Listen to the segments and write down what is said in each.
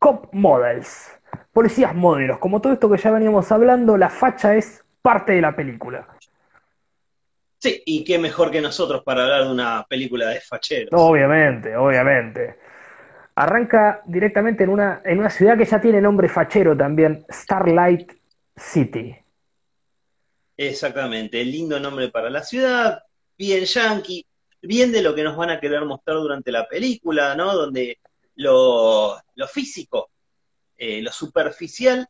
Cop Models, policías modelos. Como todo esto que ya veníamos hablando, la facha es parte de la película. Sí, y qué mejor que nosotros para hablar de una película de facheros. Obviamente, obviamente. Arranca directamente en una, en una ciudad que ya tiene nombre fachero también, Starlight City. Exactamente, lindo nombre para la ciudad, bien yankee, bien de lo que nos van a querer mostrar durante la película, ¿no? Donde lo, lo físico, eh, lo superficial,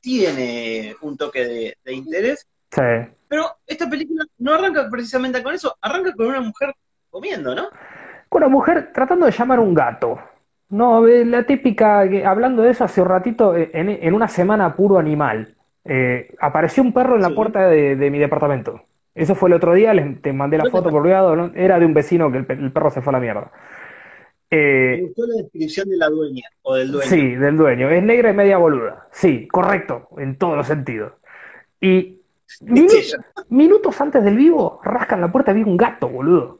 tiene un toque de, de interés. Sí. Pero esta película no arranca precisamente con eso, arranca con una mujer comiendo, ¿no? Con una mujer tratando de llamar a un gato. No, la típica, hablando de eso hace un ratito, eh, en, en una semana puro animal, eh, apareció un perro en la Sí. puerta de, de mi departamento. Eso fue el otro día, les, te mandé la ¿Dónde foto por privado, ¿no? Era de un vecino que el, el perro se fue a la mierda. Me Eh, gustó la descripción de la dueña o del dueño. sí, del dueño. Es negra y media boluda. Sí, correcto, en todos los sentidos. Y minu- minutos antes del vivo, rascan la puerta y vi un gato, boludo.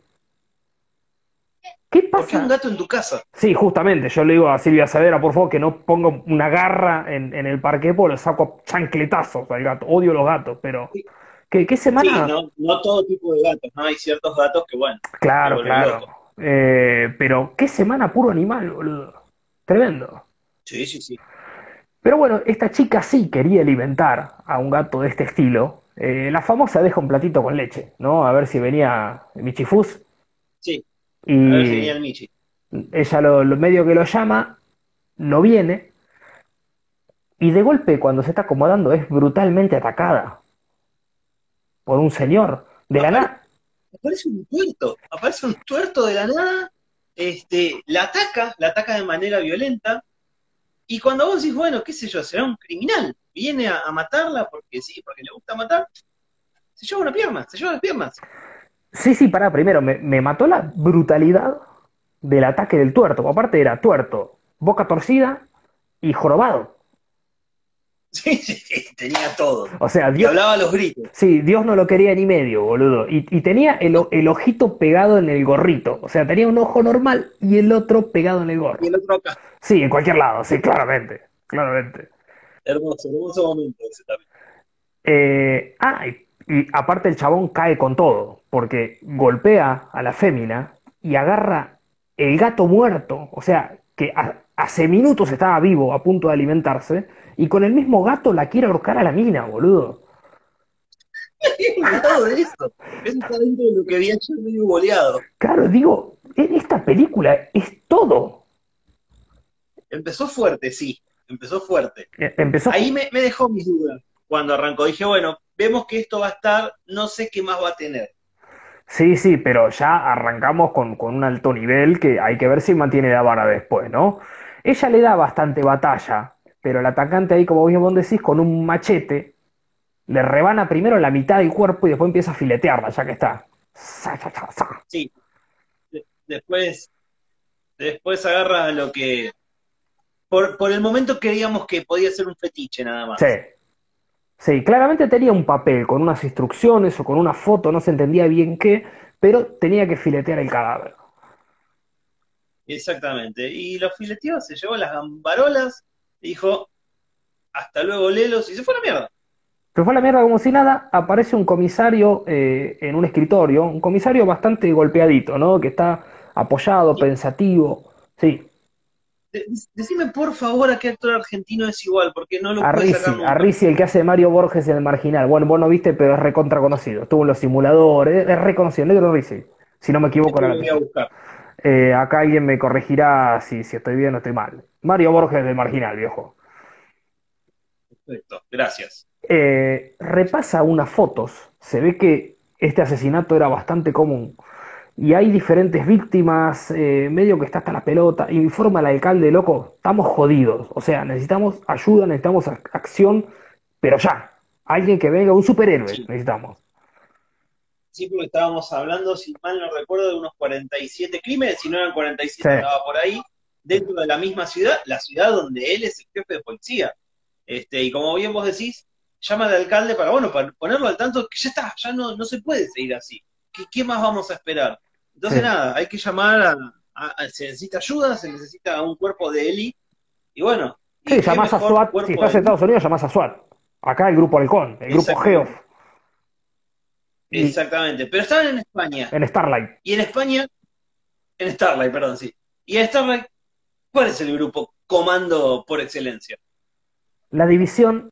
¿Qué ¿Por qué pasa? un gato en tu casa? Sí, justamente, yo le digo a Silvia Sadera, por favor, que no ponga una garra en, en el parque, porque lo saco a chancletazos al gato. Odio los gatos, pero. ¿Qué, qué Sí, semana? no, no todo tipo de gatos, ¿no? Hay ciertos gatos que, bueno, Claro, me claro. loco. Eh, pero qué semana puro animal, boludo. Tremendo. Sí, sí, sí. Pero bueno, esta chica sí quería alimentar a un gato de este estilo. Eh, la famosa deja un platito con leche, ¿no? A ver si venía Michifus. Sí, a ver si Y venía el Michi. ella lo, lo medio que lo llama, no viene, y de golpe cuando se está acomodando es brutalmente atacada por un señor de la nada. Aparece un tuerto, aparece un tuerto de la nada, este, la ataca, la ataca de manera violenta, y cuando vos decís, bueno, qué sé yo, será un criminal, viene a, matarla porque sí, porque le gusta matar, se lleva una pierna, se lleva las piernas. Sí, sí, pará, primero, me, me mató la brutalidad del ataque del tuerto. Aparte era tuerto, boca torcida y jorobado. Sí, tenía todo. O sea, Y Dios, hablaba a los gritos. sí, Dios no lo quería ni medio, boludo. Y, y tenía el, el ojito pegado en el gorrito. O sea, tenía un ojo normal y el otro pegado en el gorro. Y el otro acá. Sí, en cualquier lado, sí, claramente, claramente. Hermoso, hermoso momento ese también. Eh, ah, y, y aparte el chabón cae con todo, porque golpea a la fémina y agarra el gato muerto, o sea, que ha- hace minutos estaba vivo a punto de alimentarse, y con el mismo gato la quiere ahorcar a la mina, boludo. De eso. Eso está dentro de lo que había yo medio boleado. Claro, digo, en esta película es todo. Empezó fuerte, sí, empezó fuerte. Eh, Empezó, Ahí me, me dejó mis dudas cuando arrancó. Dije, bueno, vemos que esto va a estar, no sé qué más va a tener. sí, sí, pero ya arrancamos con, con un alto nivel que hay que ver si mantiene la vara después, ¿no? Ella le da bastante batalla, pero el atacante ahí, como bien vos decís, con un machete, le rebana primero la mitad del cuerpo y después empieza a filetearla, ya que está. Sí. De- después, después agarra lo que. Por, por el momento creíamos que podía ser un fetiche nada más. Sí. Sí, claramente tenía un papel con unas instrucciones o con una foto, no se entendía bien qué, pero tenía que filetear el cadáver. Exactamente. Y lo fileteó, se llevó las gambarolas, dijo, hasta luego, Lelos, y se fue a la mierda. Se fue a la mierda como si nada, aparece un comisario eh, en un escritorio, un comisario bastante golpeadito, ¿no? Que está apoyado, pensativo. Sí, De- decime por favor a qué actor argentino es igual, porque no lo a pude Rizzi, sacar nunca. a Rizzi, el que hace Mario Borges en El Marginal. Bueno, vos no viste, pero es recontra conocido. Estuvo en los simuladores, es reconocido, negro Rizzi, si no me equivoco. Lo la voy a buscar. Eh, acá alguien me corregirá si, si estoy bien o estoy mal. Mario Borges del Marginal, viejo. Perfecto, gracias. Eh, repasa unas fotos, se ve que este asesinato era bastante común y hay diferentes víctimas, eh, medio que está hasta la pelota, informa al alcalde, loco, estamos jodidos, o sea, necesitamos ayuda, necesitamos ac- acción, pero ya, alguien que venga, un superhéroe Sí. necesitamos. Porque estábamos hablando, si mal no recuerdo, de unos 47 crímenes, si no eran 47, Sí. estaba por ahí, dentro de la misma ciudad, la ciudad donde él es el jefe de policía. Este, y como bien vos decís, llama al alcalde para, bueno, para ponerlo al tanto que ya está, ya no, no se puede seguir así. ¿Qué, qué más vamos a esperar? Entonces, Sí. nada, hay que llamar a, a- a- se necesita ayuda, se necesita un cuerpo de élite Y bueno. Sí, y llamás a SWAT, si estás en Estados Unidos llamás a SWAT. Acá el grupo Halcón, el grupo Exactamente. Exactamente. Pero estaban en España. en Starlight. Y en España, en Starlight, perdón, sí. Y en Starlight, ¿cuál es el grupo comando por excelencia? La división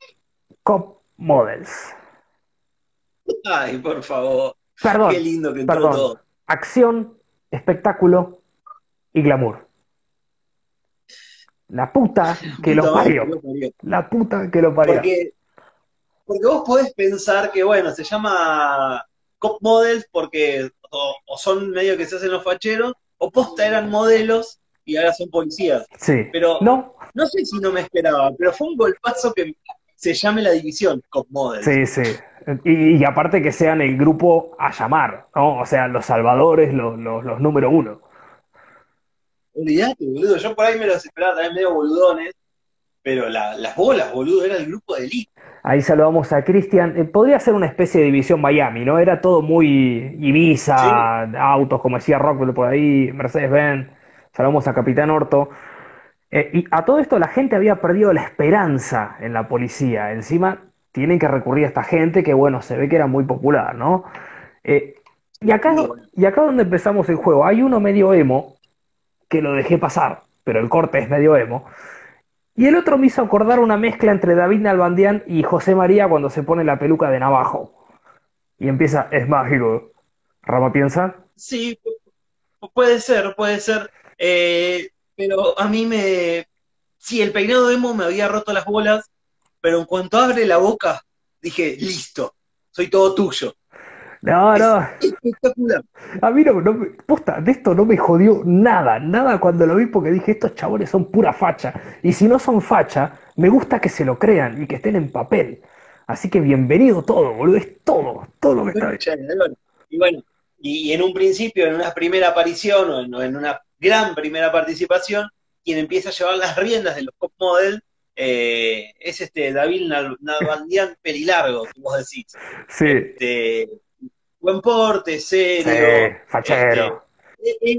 Cop Models. Ay, por favor. Perdón, Qué lindo que entró perdón. todo. acción, espectáculo y glamour. La puta que lo parió. que lo parió. La puta que lo parió. Porque, porque vos podés pensar que, bueno, se llama Cop Models porque o, o son medio que se hacen los facheros, o posta eran modelos y ahora son policías. Sí. Pero No, no sé si no me esperaba, pero fue un golpazo que se llame la división Cop Models. sí, sí. Y, y aparte que sean el grupo a llamar, ¿no? O sea, los salvadores, los, los, los número uno. Olvidate, boludo. Yo por ahí me los esperaba también medio boludones, pero la- las bolas, boludo, era el grupo de elite. Ahí saludamos a Cristian. Eh, podría ser una especie de división Miami, ¿no? Era todo muy Ibiza, autos, como decía Rockwell por ahí, Mercedes-Benz. Saludamos a Capitán Orto. Eh, y a todo esto la gente había perdido la esperanza en la policía. Encima tienen que recurrir a esta gente que, bueno, se ve que era muy popular, ¿no? Eh, y acá, y acá donde empezamos el juego, hay uno medio emo, que lo dejé pasar, pero el corte es medio emo. Y el otro me hizo acordar una mezcla entre David Nalbandián y José María cuando se pone la peluca de navajo. Y empieza, es mágico. Rama piensa, Sí, pu- puede ser, puede ser. Eh, pero a mí me. Sí, el peinado emo me había roto las bolas, pero en cuanto abre la boca, dije, listo, soy todo tuyo. No, no, Espectacular. a mí no, no me- posta, de esto no me jodió nada, nada cuando lo vi porque dije, estos chabones son pura facha. Y si no son facha, me gusta que se lo crean y que estén en papel. Así que bienvenido todo, boludo, es todo, todo lo que está bien. Y bueno, y, en un principio, en una primera aparición o en, una gran primera participación, quien empieza a llevar las riendas de los Cop Model eh, es este David Nal- Nalbandian Perilargo, que vos decís. Sí, Este, buen porte, serio. sí, fachero. este, eh, eh,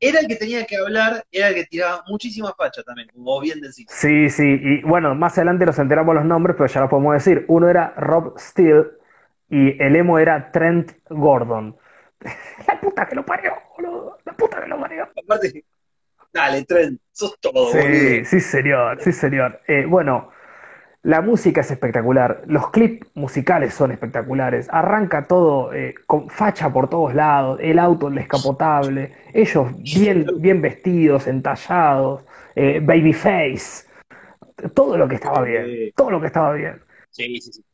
era el que tenía que hablar, era el que tiraba muchísima facha también, como bien decís. Sí, sí, y bueno, más adelante nos enteramos los nombres, pero ya los podemos decir. Uno era Rob Steele y el emo era Trent Gordon. La puta que lo parió, boludo. La puta que lo parió. Aparte, dale, Trent, sos todo, Sí, boludo. sí, señor, sí, señor. Eh, bueno, la música es espectacular, los clips musicales son espectaculares, arranca todo eh, con facha por todos lados, el auto descapotable, ellos bien, bien vestidos, entallados, eh, babyface, todo lo que estaba bien, todo lo que estaba bien. Sí, sí, sí.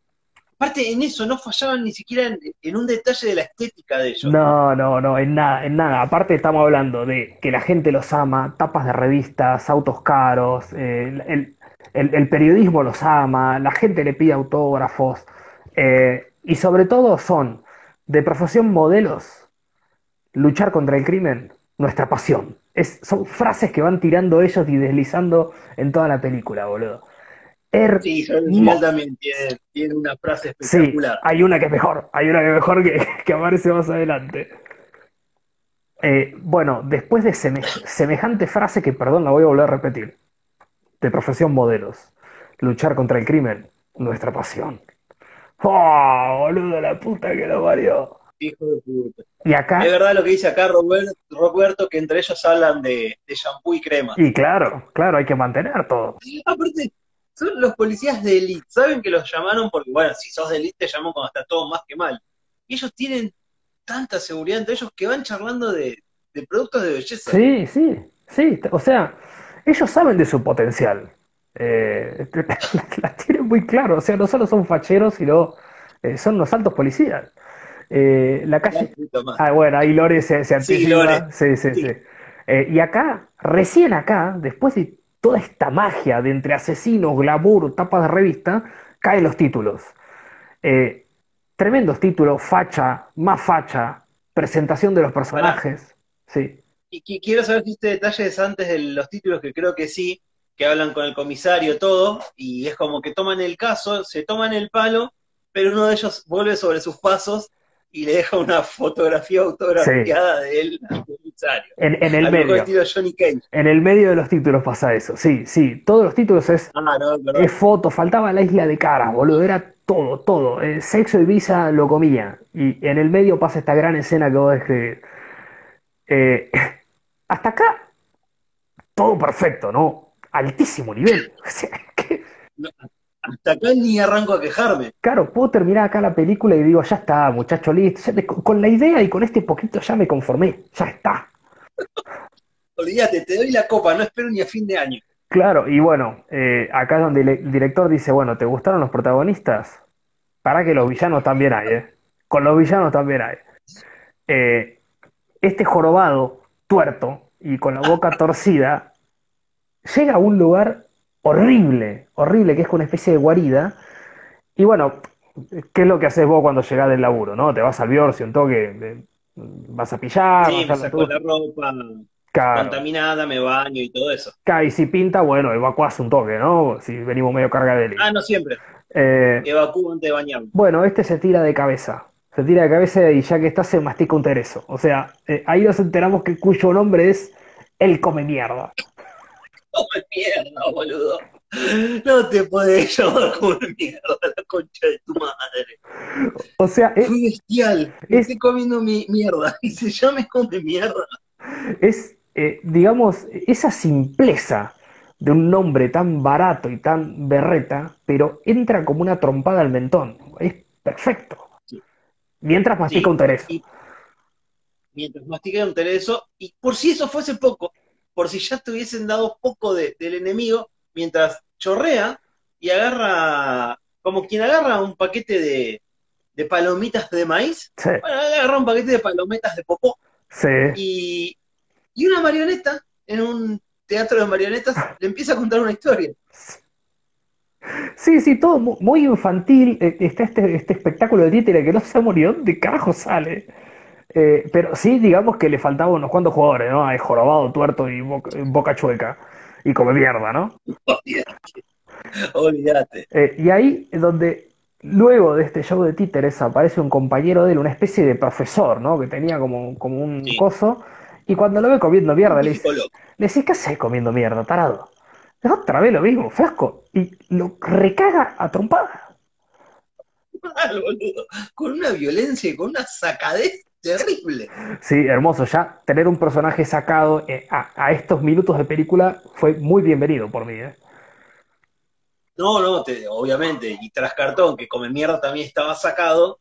Aparte, en eso no fallaban ni siquiera en, en un detalle de la estética de ellos. No, no, no, en nada, en nada. Aparte estamos hablando de que la gente los ama, tapas de revistas, autos caros, eh, el, el- el periodismo los ama, la gente le pide autógrafos, eh, y sobre todo son de profesión modelos, luchar contra el crimen, nuestra pasión. Es, son frases que van tirando ellos y deslizando en toda la película, boludo. Er- Sí, final también tiene, tiene una frase Sí, espectacular. hay una que es mejor, hay una que es mejor que, que aparece más adelante. Eh, bueno, después de seme- semejante frase que, perdón, la voy a volver a repetir, de profesión modelos, luchar contra el crimen, nuestra pasión. ¡Oh, boludo, la puta que lo parió! Hijo de puta. Y acá, Es verdad lo que dice acá Robert- Roberto, que entre ellos hablan de, de shampoo y crema. y claro, claro, hay que mantener todo. Aparte, son los policías de elite. Saben que los llamaron porque, bueno, si sos de elite te llaman cuando está todo más que mal. Y ellos tienen tanta seguridad entre ellos que van charlando de, de productos de belleza. Sí, sí, sí. O sea, ellos saben de su potencial. Eh, la, la tienen muy claro. O sea, no solo son facheros, sino eh, son los altos policías. Eh, la calle. Ah, bueno, ahí Lore se, se Sí, anticipa. Lore. Sí, sí, Sí. sí. Eh, y acá, recién acá, después de toda esta magia de entre asesinos, glamour, tapas de revista, caen los títulos. Tremendos títulos, facha, más facha, presentación de los personajes. Sí. Y qui- quiero saber si este detalles antes de los títulos, que creo que sí, que hablan con el comisario, todo, y es como que toman el caso, se toman el palo, pero uno de ellos vuelve sobre sus pasos y le deja una fotografía autografiada de él. innecesario. En, en el Al medio. estilo Johnny Cage. En el medio de los títulos pasa eso. Sí, sí. Todos los títulos es, Ah, no, es foto. Faltaba la isla de caras, boludo. Era todo, todo. El sexo y visa lo comía. Y en el medio pasa esta gran escena que vos describís. Eh, hasta acá, todo perfecto, ¿no? Altísimo nivel. O sea, que, Hasta acá ni arranco a quejarme. claro, puedo terminar acá la película y digo, ya está, muchacho, listo. Ya te- con la idea y con este poquito ya me conformé. Ya está. Olvídate, te doy la copa, no espero ni a fin de año. Claro, y bueno, eh, acá es donde el director dice, bueno, ¿te gustaron los protagonistas? Para que los villanos también hay, ¿eh? Con los villanos también hay. Eh, este jorobado, tuerto y con la boca torcida, llega a un lugar horrible, horrible, que es una especie de guarida. Y bueno, ¿qué es lo que haces vos cuando llegás del laburo, no? Te vas al Biorsi, un toque, vas a pillar, Sí, me vas a saco la ropa Claro. contaminada, me baño y todo eso. Claro, y si pinta, bueno, evacuás un toque, ¿no? Si venimos medio carga de Ah, no siempre. Eh, Evacúo antes de bañarme. bueno, este se tira de cabeza. Se tira de cabeza y ya que está se mastica un tereso. O sea, eh, ahí nos enteramos que cuyo nombre es El Come Mierda. Come mierda, boludo. No te podés llamar como mierda la concha de tu madre. O sea, es, Fui bestial. es- Estoy comiendo mi mierda. Y se llame come mierda. es, eh, digamos, esa simpleza de un nombre tan barato y tan berreta, pero entra como una trompada al mentón. Es perfecto. Mientras mastica Sí, un tereso. y mientras mastica un tereso, y por si eso fuese poco, por si ya te hubiesen dado poco de- del enemigo, mientras chorrea y agarra, como quien agarra un paquete de, de palomitas de maíz, Sí, bueno, agarra un paquete de palometas de popó sí. y, y una marioneta en un teatro de marionetas le empieza a contar una historia. Sí, sí, todo mu- muy infantil. Eh, Está este, este espectáculo de títere que no sabemos ni dónde carajo sale. Eh, pero sí, digamos que le faltaban unos cuantos jugadores, ¿no? Hay jorobado, tuerto y boca, boca chueca. Y come mierda, ¿no? Olvídate. Olvídate. Eh, y ahí es donde, luego de este show de títeres, aparece un compañero de él, una especie de profesor, ¿no? Que tenía como, como un Sí. coso. Y cuando lo ve comiendo mierda, le dice, le decís, ¿qué haces comiendo mierda, tarado? Otra vez lo mismo, flasco. Y lo recaga a trompada. Mal, boludo. Con una violencia y con una sacadez terrible. Sí, hermoso. Ya tener un personaje sacado eh, a, a estos minutos de película fue muy bienvenido por mí, ¿eh? No, no, te- obviamente. Y tras cartón, que come mierda también estaba sacado,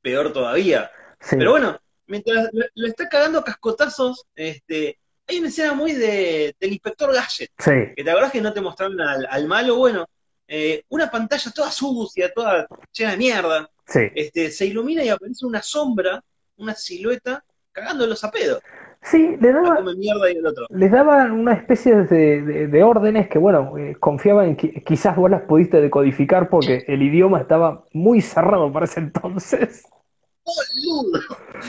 peor todavía. Sí, Pero bueno, mientras lo, lo está cagando a cascotazos, este, hay una escena muy de, del inspector Gadget. sí, Que te acordás que no te mostraron al, al malo, bueno, eh, una pantalla toda sucia, toda llena de mierda. sí. Este, se ilumina y aparece una sombra, una silueta, cagándolos a pedo. Sí, le A daba, come mierda y el otro. les daban una especie de, de- de órdenes que, bueno, eh, confiaba en que quizás vos las pudiste decodificar porque el idioma estaba muy cerrado para ese entonces. Boludo,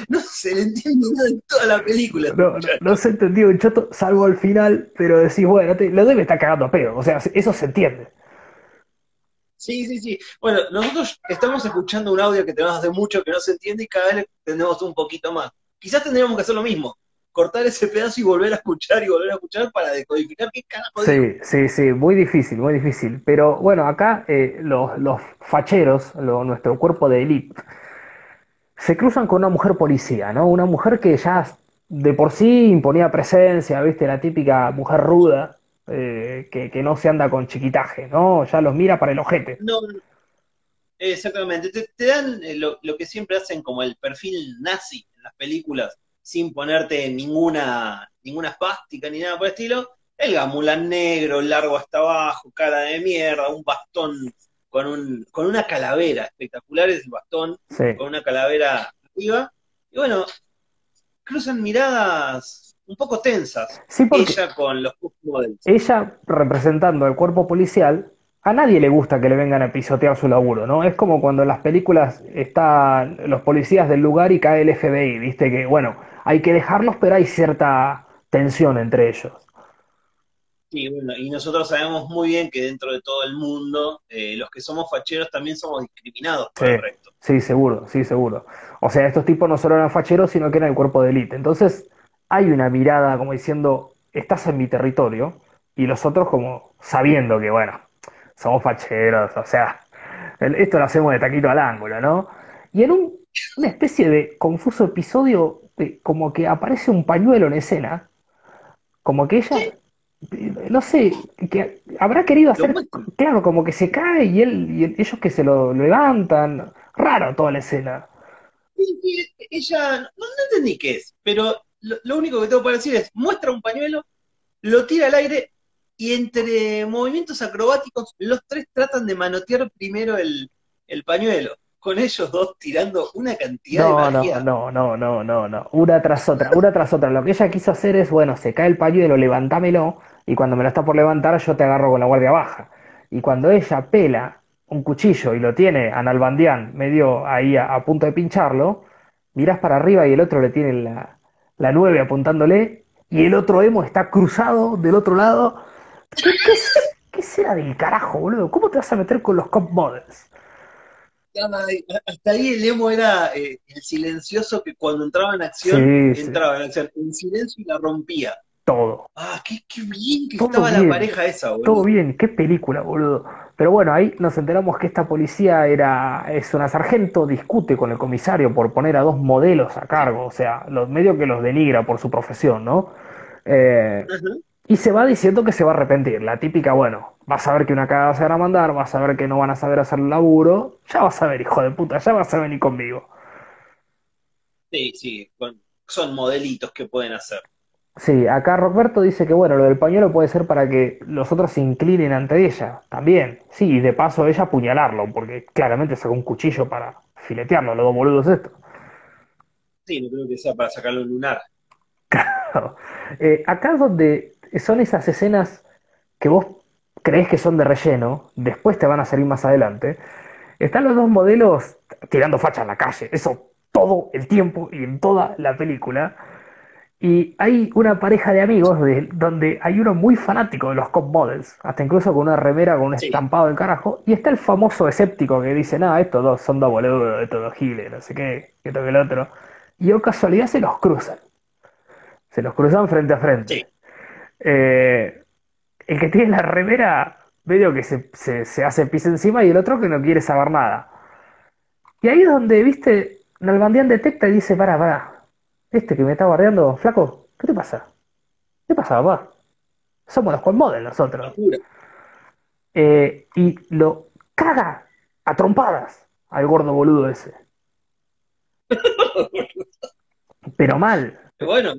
no se le entiende nada en toda la película. No, no, no se entendió un choto, salvo al final, pero decís, bueno, te- lo debe estar cagando a pedo. O sea, eso se entiende. Sí, sí, sí. Bueno, nosotros estamos escuchando un audio que tenemos hace mucho que no se entiende y cada vez tenemos un poquito más. Quizás tendríamos que hacer lo mismo, cortar ese pedazo y volver a escuchar y volver a escuchar para decodificar qué carajo digo. Sí, sí, sí, muy difícil, muy difícil. Pero bueno, acá eh, los, los facheros, lo- nuestro cuerpo de élite, se cruzan con una mujer policía, ¿no? Una mujer que ya de por sí imponía presencia, ¿viste? La típica mujer ruda, eh, que, que no se anda con chiquitaje, ¿no? Ya los mira para el ojete. No, exactamente. Te, dan eh, lo, lo que siempre hacen como el perfil nazi en las películas, sin ponerte ninguna, ninguna espástica ni nada por el estilo. El gamulán negro, largo hasta abajo, cara de mierda, un bastón con, un, con una calavera. Espectacular es el bastón, Sí, con una calavera arriba. Y bueno, cruzan miradas un poco tensas. sí, porque Ella con los models. ella representando al cuerpo policial, a nadie le gusta que le vengan a pisotear su laburo, ¿no? Es como cuando en las películas están los policías del lugar y cae el FBI, ¿viste? Que bueno, hay que dejarlos, pero hay cierta tensión entre ellos. Sí, bueno, y nosotros sabemos muy bien que dentro de todo el mundo, eh, los que somos facheros también somos discriminados por Sí. el resto. Sí, seguro, sí, seguro. O sea, estos tipos no solo eran facheros, sino que eran el cuerpo de élite. Entonces, hay una mirada como diciendo, estás en mi territorio, y los otros como sabiendo que, bueno, somos facheros, o sea, esto lo hacemos de taquito al ángulo, ¿no? Y en un, una especie de confuso episodio, como que aparece un pañuelo en escena, como que ella, no sé, que habrá querido hacer, claro, como que se cae y él y ellos que se lo levantan, raro toda la escena. ella, no, entendí qué es, pero lo, único que tengo para decir es, muestra un pañuelo, lo tira al aire y entre movimientos acrobáticos los tres tratan de manotear primero el, el pañuelo con ellos dos tirando una cantidad de magia. No, no, no, no, no, una tras otra, una tras otra. Lo que ella quiso hacer es, bueno, se cae el pañuelo, levantámelo, y cuando me lo está por levantar yo te agarro con la guardia baja. Y cuando ella pela un cuchillo y lo tiene a Nalbandián medio ahí a, punto de pincharlo, miras para arriba y el otro le tiene la, la 9 apuntándole, y el otro emo está cruzado del otro lado. ¿Qué, qué será del carajo, boludo? ¿Cómo te vas a meter con los cop models? hasta ahí el emo era eh, el silencioso que cuando entraba en acción, entraba en acción en silencio y la rompía. Todo. Ah, qué, bien que estaba la pareja esa, boludo. Todo bien, qué película, boludo. Pero bueno, ahí nos enteramos que esta policía era, es una sargento, discute con el comisario por poner a dos modelos a cargo, o sea, los medios que los denigra por su profesión, ¿no? Eh, y se va diciendo que se va a arrepentir. La típica, bueno, vas a ver que una cagada se van a mandar, vas a ver que no van a saber hacer el laburo. Ya vas a ver, hijo de puta, ya vas a venir conmigo. Sí, sí, son modelitos que pueden hacer. Sí, acá Roberto dice que bueno, lo del pañuelo puede ser para que los otros se inclinen ante ella. También, sí, y de paso ella apuñalarlo, porque claramente sacó un cuchillo para filetearlo, los dos boludos estos. Sí, no creo que sea para sacarlo un lunar. Claro. Eh, acá es donde son esas escenas que vos crees que son de relleno, después te van a salir más adelante. Están los dos modelos tirando facha en la calle, eso todo el tiempo y en toda la película. Y hay una pareja de amigos de, donde hay uno muy fanático de los cop models, hasta incluso con una remera con un estampado del carajo. Y está el famoso escéptico que dice, nada, estos dos son dos boludos, estos dos giles, no sé qué, que toque el otro. Y o casualidad se los cruzan. Se los cruzan frente a frente. Eh, el que tiene la remera, medio que se, se, hace pis encima y el otro que no quiere saber nada. Y ahí es donde, viste, Nalbandián detecta y dice, para, para, este que me está guardiando, flaco, ¿qué te pasa? ¿Qué pasa, papá? Somos los model nosotros. Eh, y lo caga a trompadas al gordo boludo ese. Pero mal. Bueno,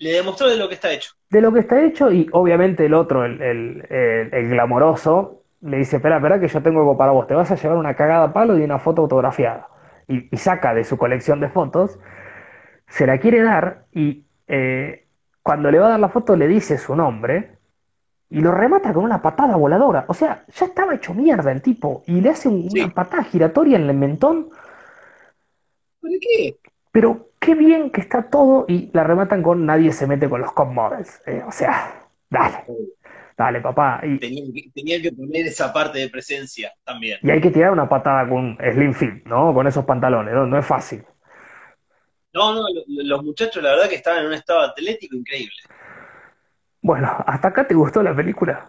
le demostró de lo que está hecho. De lo que está hecho y obviamente el otro, el, el, el, glamoroso, le dice, espera, espera que yo tengo algo para vos, te vas a llevar una cagada palo y una foto autografiada. Y, saca de su colección de fotos, se la quiere dar y eh, cuando le va a dar la foto le dice su nombre y lo remata con una patada voladora. O sea, ya estaba hecho mierda el tipo y le hace una patada giratoria en el mentón. ¿Por qué? Pero qué bien que está todo y la rematan con nadie se mete con los cop models. Eh, o sea, dale. Dale, papá. Y, tenían, que, poner esa parte de presencia también. Y hay que tirar una patada con Slim Fit, ¿no? Con esos pantalones, ¿no? No es fácil. No, no, los muchachos la verdad que estaban en un estado atlético increíble. Bueno, ¿hasta acá te gustó la película?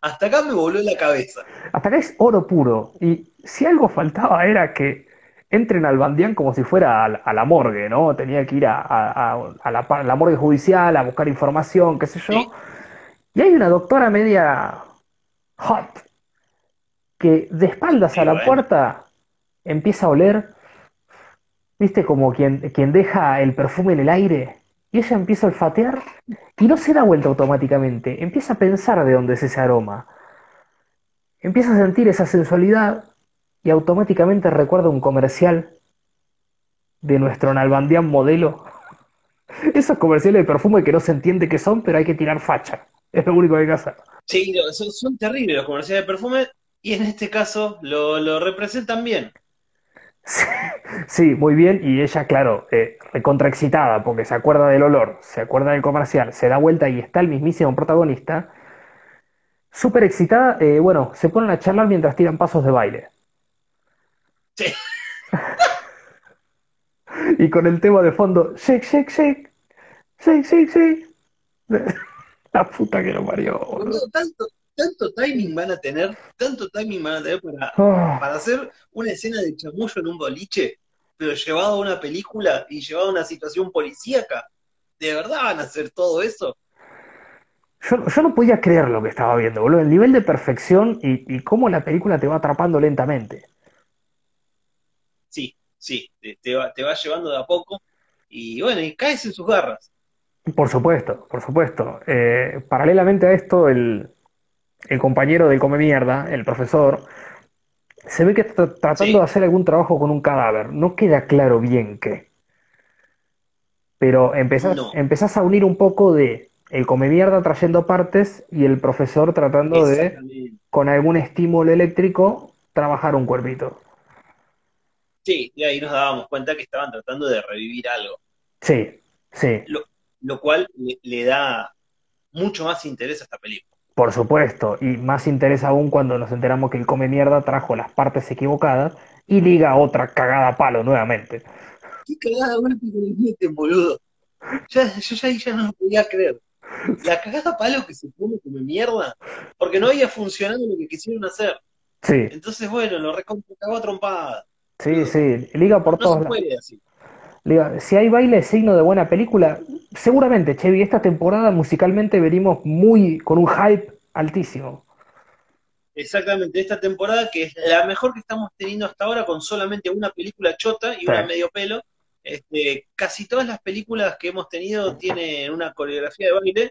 hasta acá me voló la cabeza. Hasta acá es oro puro. Y si algo faltaba era que entren al Bandián como si fuera a, la morgue, ¿no? Tenía que ir a, la, morgue judicial a buscar información, qué sé yo. Y hay una doctora media hot que de espaldas a la puerta empieza a oler, viste, como quien, quien deja el perfume en el aire. Y ella empieza a olfatear y no se da vuelta automáticamente, empieza a pensar de dónde es ese aroma. Empieza a sentir esa sensualidad y automáticamente recuerdo un comercial de nuestro Nalbandián modelo. Esos comerciales de perfume que no se entiende qué son, pero hay que tirar facha. Es lo único que hay que hacer. Sí, son, terribles los comerciales de perfume y en este caso lo, representan bien. Sí, muy bien. Y ella, claro, eh, recontraexcitada porque se acuerda del olor, se acuerda del comercial, se da vuelta y está el mismísimo protagonista. Súper excitada, eh, bueno, se ponen a charlar mientras tiran pasos de baile. Sí. y con el tema de fondo, shake, shake, shake, shake, shake, shake. La puta que lo parió. boludo. Boludo, tanto, tanto timing van a tener, tanto timing van a tener para, Oh, para hacer una escena de chamullo en un boliche, pero llevado a una película y llevado a una situación policíaca. ¿De verdad van a hacer todo eso? yo, yo no podía creer lo que estaba viendo, boludo. El nivel de perfección y, y cómo la película te va atrapando lentamente. Sí, sí, te, te va, te va llevando de a poco y bueno, y caes en sus garras. Por supuesto, por supuesto. Eh, paralelamente a esto, el, el compañero del come mierda, el profesor, se ve que está tratando Sí. de hacer algún trabajo con un cadáver. No queda claro bien qué. Pero empezás, No. empezás a unir un poco de el come mierda trayendo partes y el profesor tratando de, con algún estímulo eléctrico, trabajar un cuerpito. Sí, y ahí nos dábamos cuenta que estaban tratando de revivir algo, Sí, sí. lo cual le, le da mucho más interés a esta película. Por supuesto, y más interés aún cuando nos enteramos que el come mierda trajo las partes equivocadas y liga otra cagada a palo nuevamente. ¿Qué cagada golpe que le meten, boludo? Ya, yo ya ahí ya no lo podía creer. La cagada palo que se pone como mierda, porque no había funcionado lo que quisieron hacer. Sí, Entonces, bueno, lo recontra cagó a trompada. sí, sí, liga por No todos lados. Si hay baile es signo de buena película, seguramente, Chevy, esta temporada musicalmente venimos muy con un hype altísimo. Exactamente, esta temporada que es la mejor que estamos teniendo hasta ahora con solamente una película chota y Sí. una medio pelo. Este, casi todas las películas que hemos tenido tienen una coreografía de baile.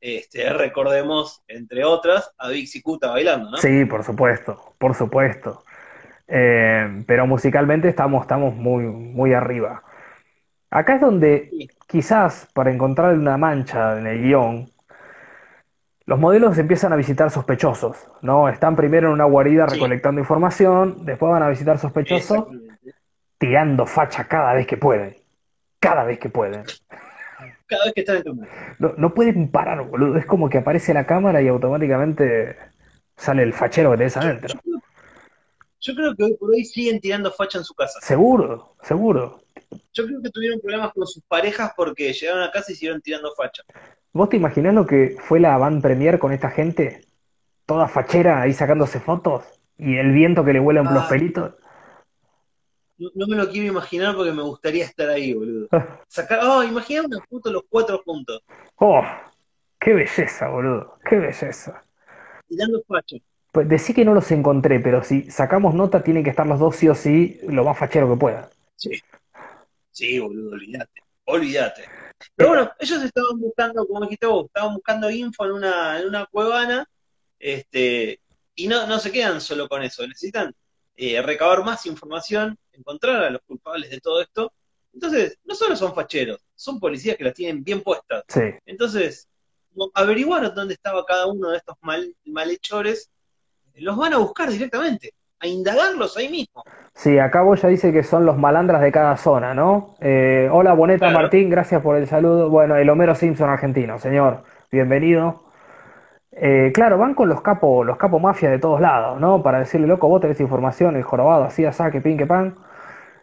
Este, recordemos, entre otras, a Vixie Cuta bailando, ¿no? Sí, por supuesto, por supuesto. Eh, pero musicalmente estamos, estamos muy, muy arriba. Acá es donde quizás para encontrar una mancha en el guion, los modelos empiezan a visitar sospechosos, ¿no? Están primero en una guarida Sí. recolectando información, después van a visitar sospechosos, tirando facha cada vez que pueden. Cada vez que pueden. Cada vez que están en cámara. No, no pueden parar, boludo. Es como que aparece la cámara y automáticamente sale el fachero que tenés adentro. Yo creo que hoy por hoy siguen tirando facha en su casa. Seguro, seguro. Yo creo que tuvieron problemas con sus parejas porque llegaron a casa y siguieron tirando facha. ¿Vos te imaginás lo que fue la van premier con esta gente? Toda fachera ahí sacándose fotos y el viento que le vuela en los Ah. pelitos. No, no me lo quiero imaginar porque me gustaría estar ahí, boludo. Sacar, oh, imagina una foto los cuatro juntos, ¡Oh! ¡Qué belleza, boludo! ¡Qué belleza! tirando facha. Pues decí que no los encontré, pero si sacamos nota tienen que estar los dos sí o sí lo más fachero que puedan. Sí. Sí, boludo, olvídate. Olvídate. Pero bueno, ellos estaban buscando, como dijiste vos, estaban buscando info en una, en una cuevana, este, y no, no se quedan solo con eso, necesitan eh, recabar más información, encontrar a los culpables de todo esto. Entonces, no solo son facheros, son policías que las tienen bien puestas. Sí, Entonces, averiguaron dónde estaba cada uno de estos mal, malhechores, los van a buscar directamente, a indagarlos ahí mismo. sí, acá ya dice que son los malandras de cada zona, ¿no? Eh, hola, Boneta Claro. Martín, gracias por el saludo. Bueno, el Homero Simpson argentino, señor, bienvenido. Eh, claro, van con los capos, los capos mafia de todos lados, ¿no? Para decirle, loco, vos tenés información, el jorobado, así, asá, que pin, que pan.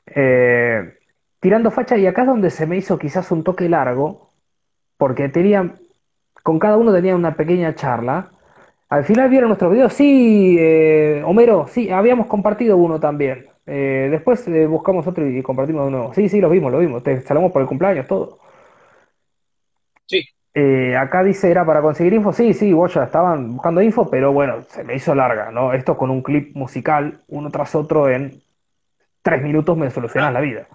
Eh, tirando facha, y acá es donde se me hizo quizás un toque largo, porque tenían, con cada uno tenían una pequeña charla. Al final vieron nuestro video, sí, eh, Homero, sí, habíamos compartido uno también. Eh, después eh, buscamos otro y compartimos uno nuevo. Sí, sí, lo vimos, lo vimos. Te saludamos por el cumpleaños, todo. Sí. Acá dice, era para conseguir info. Sí, sí, vos ya estaban buscando info, pero bueno, se me hizo larga, ¿no? Esto con un clip musical, uno tras otro, en tres minutos me solucionas la vida.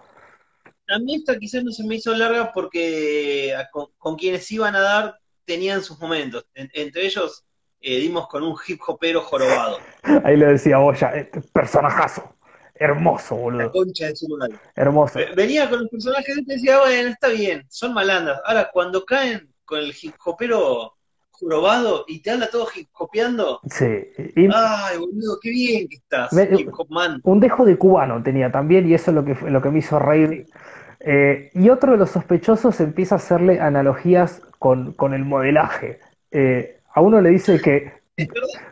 A mí esta quizás no se me hizo larga porque con, con quienes iban a dar tenían sus momentos. En- entre ellos eh, dimos con un hip hopero jorobado. Ahí le decía vos ya, este personajazo. Hermoso, La boludo. concha de su madre. Hermoso. Ve- Venía con los personajes y decía, bueno, está bien, son malandras. Ahora, cuando caen con el hip hopero jorobado y te habla todo hip hopeando, Sí. Y ay, boludo, qué bien que estás, Me- hip hop man. un dejo de cubano tenía también, y eso es lo que, fue- lo que me hizo reír. Eh, y otro de los sospechosos empieza a hacerle analogías con, con el modelaje. Eh, a uno le dice que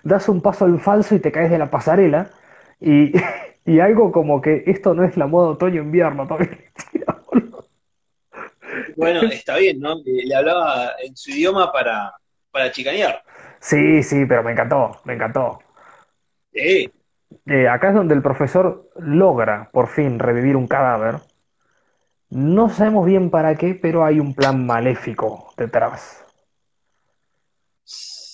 das un paso en falso y te caes de la pasarela, y, y algo como que esto no es la moda otoño-invierno, también Bueno, está bien, ¿no? Le, hablaba en su idioma para, para chicanear. Sí, sí, pero me encantó, me encantó. Eh, acá es donde el profesor logra por fin revivir un cadáver. No sabemos bien para qué, pero hay un plan maléfico detrás.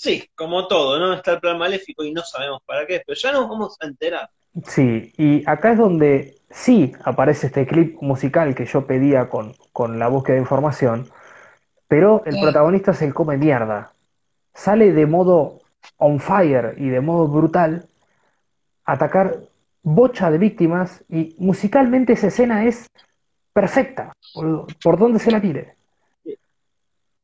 Sí, como todo, ¿no? Está el plan maléfico y no sabemos para qué, pero ya nos vamos a enterar. Sí, y acá es donde sí aparece este clip musical que yo pedía con, con la búsqueda de información, pero el protagonista se come mierda. Sale de modo on fire y de modo brutal a atacar bocha de víctimas y musicalmente esa escena es perfecta, boludo, por donde se la mire.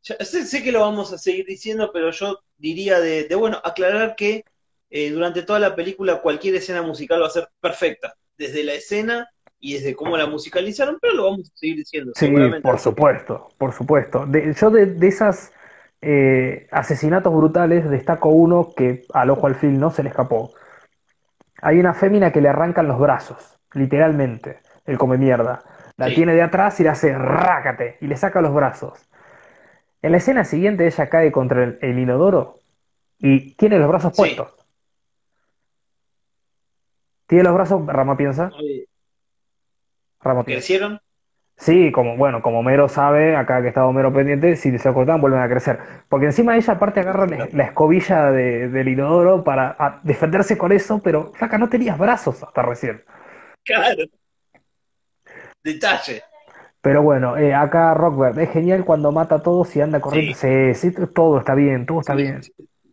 Ya sé, sé que lo vamos a seguir diciendo, pero yo diría de, de, bueno, aclarar que eh, durante toda la película cualquier escena musical va a ser perfecta, desde la escena y desde cómo la musicalizaron, pero lo vamos a seguir diciendo, Sí, por supuesto, por supuesto. De- yo de, de esas eh, asesinatos brutales destaco uno que al ojo al film no se le escapó. Hay una fémina que le arrancan los brazos, literalmente, el come mierda. La Sí. tiene de atrás y le hace rácate y le saca los brazos. En la escena siguiente ella cae contra el, el inodoro y tiene los brazos Sí. puestos. Tiene los brazos, Rama piensa, Rama. ¿Crecieron? Sí, como bueno, como Homero sabe, acá que está Homero pendiente, si se cortan vuelven a crecer. Porque encima ella aparte agarra la, la escobilla de- del inodoro para a- defenderse con eso, pero flaca, no tenías brazos hasta recién. Claro. Detalle. Pero bueno, eh, acá Rockbird es genial cuando mata a todos y anda corriendo. Sí, sí, todo está bien, todo está Sí, bien.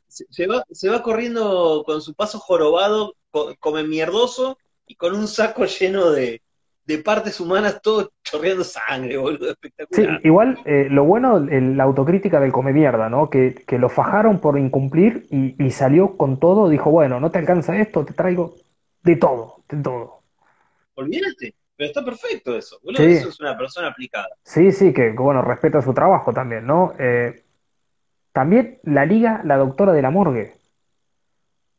Se, se va, se va corriendo con su paso jorobado, co- come mierdoso y con un saco lleno de, de partes humanas, todo chorreando sangre, boludo, Sí, espectacular. igual eh, lo bueno, el- la autocrítica del come mierda, ¿no? Que, que lo fajaron por incumplir y, y salió con todo, dijo, bueno, no te alcanza esto, te traigo de todo, de todo. Olvídate, pero está perfecto eso, boludo, Sí. eso es una persona aplicada. Sí, sí, que bueno, respeta su trabajo también, ¿no? Eh, también la liga la doctora de la morgue.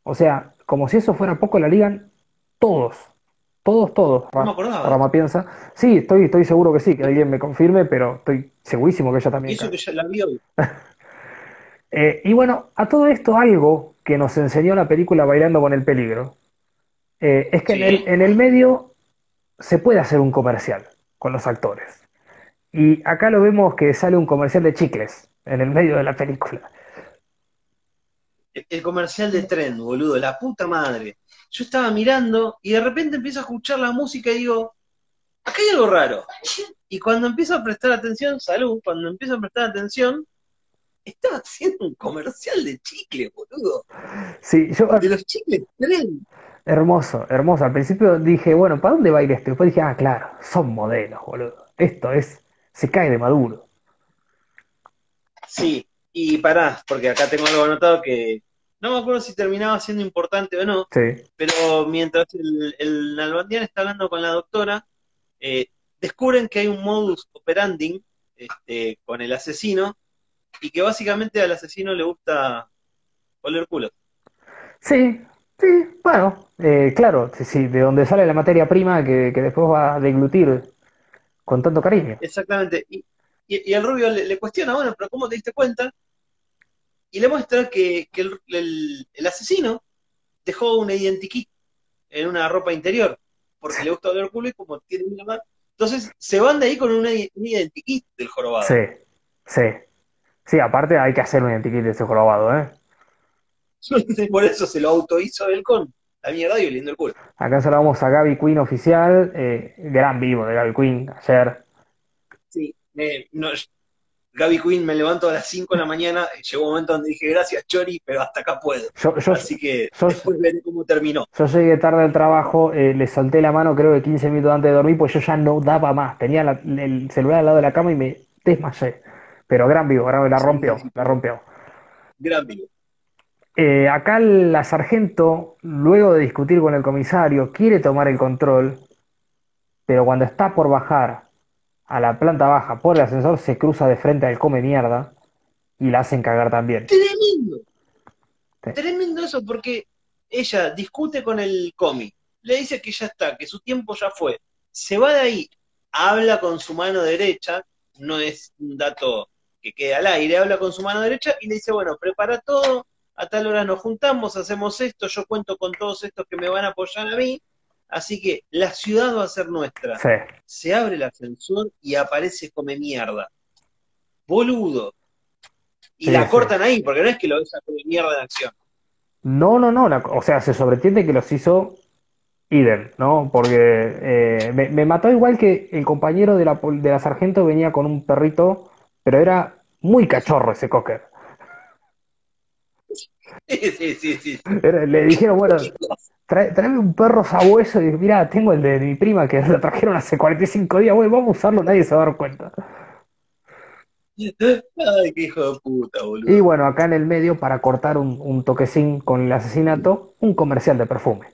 O sea, como si eso fuera poco, la ligan todos, todos, todos. No me acordaba. Rama piensa. Sí, estoy, estoy seguro que sí, que alguien me confirme, pero estoy segurísimo que ella también. eso que ya la vio. Eh, y bueno, a todo esto algo que nos enseñó la película Bailando con el Peligro, eh, es que en el, en el medio se puede hacer un comercial con los actores. Y acá lo vemos que sale un comercial de chicles en el medio de la película. El, comercial de tren, boludo, la puta madre. Yo estaba mirando y de repente empiezo a escuchar la música y digo, acá hay algo raro. Y cuando empiezo a prestar atención, salud, cuando empiezo a prestar atención, estaba haciendo un comercial de chicle, boludo. Sí, yo, De los chicles tren. Hermoso, hermoso. Al principio dije, bueno, ¿para dónde va a ir esto? Después dije, ah, claro, son modelos, boludo. Esto es, se cae de maduro. Sí, y pará, porque acá tengo algo anotado que no me acuerdo si terminaba siendo importante o no, Sí, pero mientras el, el Nalbandián está hablando con la doctora, eh, descubren que hay un modus operandi este, con el asesino y que básicamente al asesino le gusta oler culo. sí, sí, bueno, eh, claro, sí, sí, de donde sale la materia prima que, que después va a deglutir con tanto cariño. Exactamente. Y, y- y el rubio le, le cuestiona, bueno, pero ¿cómo te diste cuenta? Y le muestra que, que el, el- el asesino dejó un identikit en una ropa interior, porque le gusta culo y como tiene una mano. Entonces se van de ahí con una, un identikit del jorobado. Sí, sí. Sí, aparte hay que hacer un identikit de ese jorobado, ¿eh? Por eso se lo autohizo él con la mierda y oliendo el culo. Acá saludamos a Gaby Queen oficial, eh, gran vivo de Gaby Queen ayer. Sí. No, Gaby Queen me levanto a las 5 de la mañana, llegó un momento donde dije gracias Chori, pero hasta acá puedo. Yo, yo, Así que yo- después veré cómo terminó. yo llegué tarde al trabajo, eh, le solté la mano creo que 15 minutos antes de dormir, pues yo ya no daba más. Tenía la- el celular al lado de la cama y me desmayé. Pero gran vivo, gran, la rompió, la rompió. Gran vivo. Eh, acá la sargento, luego de discutir con el comisario, quiere tomar el control, pero cuando está por bajar a la planta baja por el ascensor, se cruza de frente al come mierda y la hacen cagar también. Tremendo. Sí. Tremendo eso, porque ella discute con el cómic, le dice que ya está, que su tiempo ya fue, se va de ahí, habla con su mano derecha, no es un dato que quede al aire, habla con su mano derecha y le dice, bueno, prepara todo, a tal hora nos juntamos, hacemos esto, yo cuento con todos estos que me van a apoyar a mí, así que la ciudad va a ser nuestra. Sí. Se abre el ascensor y aparece come mierda. Boludo. Y Sí, la sí. cortan ahí, porque no es que lo ves a come mierda en acción. No, no, no. la- o sea, se sobreentiende que los hizo Iden, ¿no? Porque eh, me, me mató igual que el compañero de la, de la sargento venía con un perrito, pero era muy cachorro ese cocker. Sí, sí, sí, le dijeron, bueno, trae- tráeme un perro sabueso. Y mira, tengo el de mi prima que lo trajeron hace 45 días. Bueno, vamos a usarlo, nadie se va a dar cuenta. Ay, qué hijo de puta, boludo. Y bueno, acá en el medio, para cortar un, un toquecín con el asesinato, un comercial de perfume.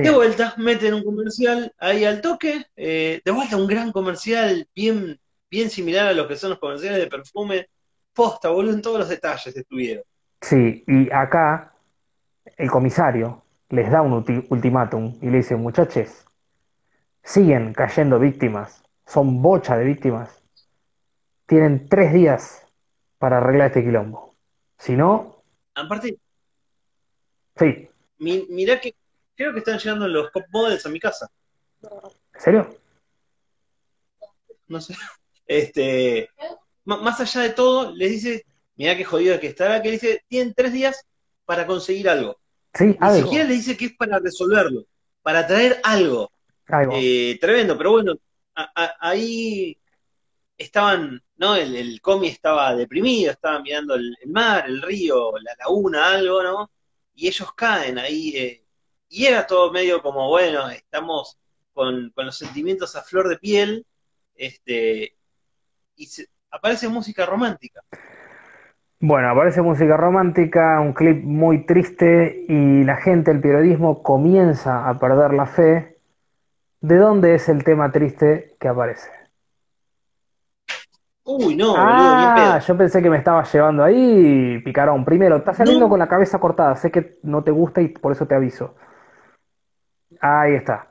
De También. vuelta, meten un comercial ahí al toque. eh, de vuelta, un gran comercial bien, bien similar a lo que son los comerciales de perfume. Posta, boludo, en todos los detalles estuvieron. Sí, y acá el comisario les da un ulti- ultimátum y le dice, muchachos, siguen cayendo víctimas, son bocha de víctimas, tienen tres días para arreglar este quilombo. Si no, Aparte, sí, mi- mirá que creo que están llegando los cop models a mi casa. ¿en serio? No sé. Este, más allá de todo, les dice, mirá qué jodido que estará, que dice, tienen tres días para conseguir algo. Sí, Ni algo, siquiera le dice que es para resolverlo, para traer algo. algo. Eh, tremendo, pero bueno, a- a- ahí estaban, ¿no? El, el comi estaba deprimido, estaba mirando el, el mar, el río, la laguna, algo, ¿no? Y ellos caen ahí, eh, y era todo medio como, bueno, estamos con, con los sentimientos a flor de piel, este, y se- aparece música romántica. Bueno, aparece música romántica, un clip muy triste y la gente, el periodismo comienza a perder la fe. ¿De dónde es el tema triste que aparece? Uy, no, boludo, Ah, pedo. yo pensé que me estabas llevando ahí, picarón. Primero, estás saliendo No. con la cabeza cortada. Sé que no te gusta y por eso te aviso. Ahí está.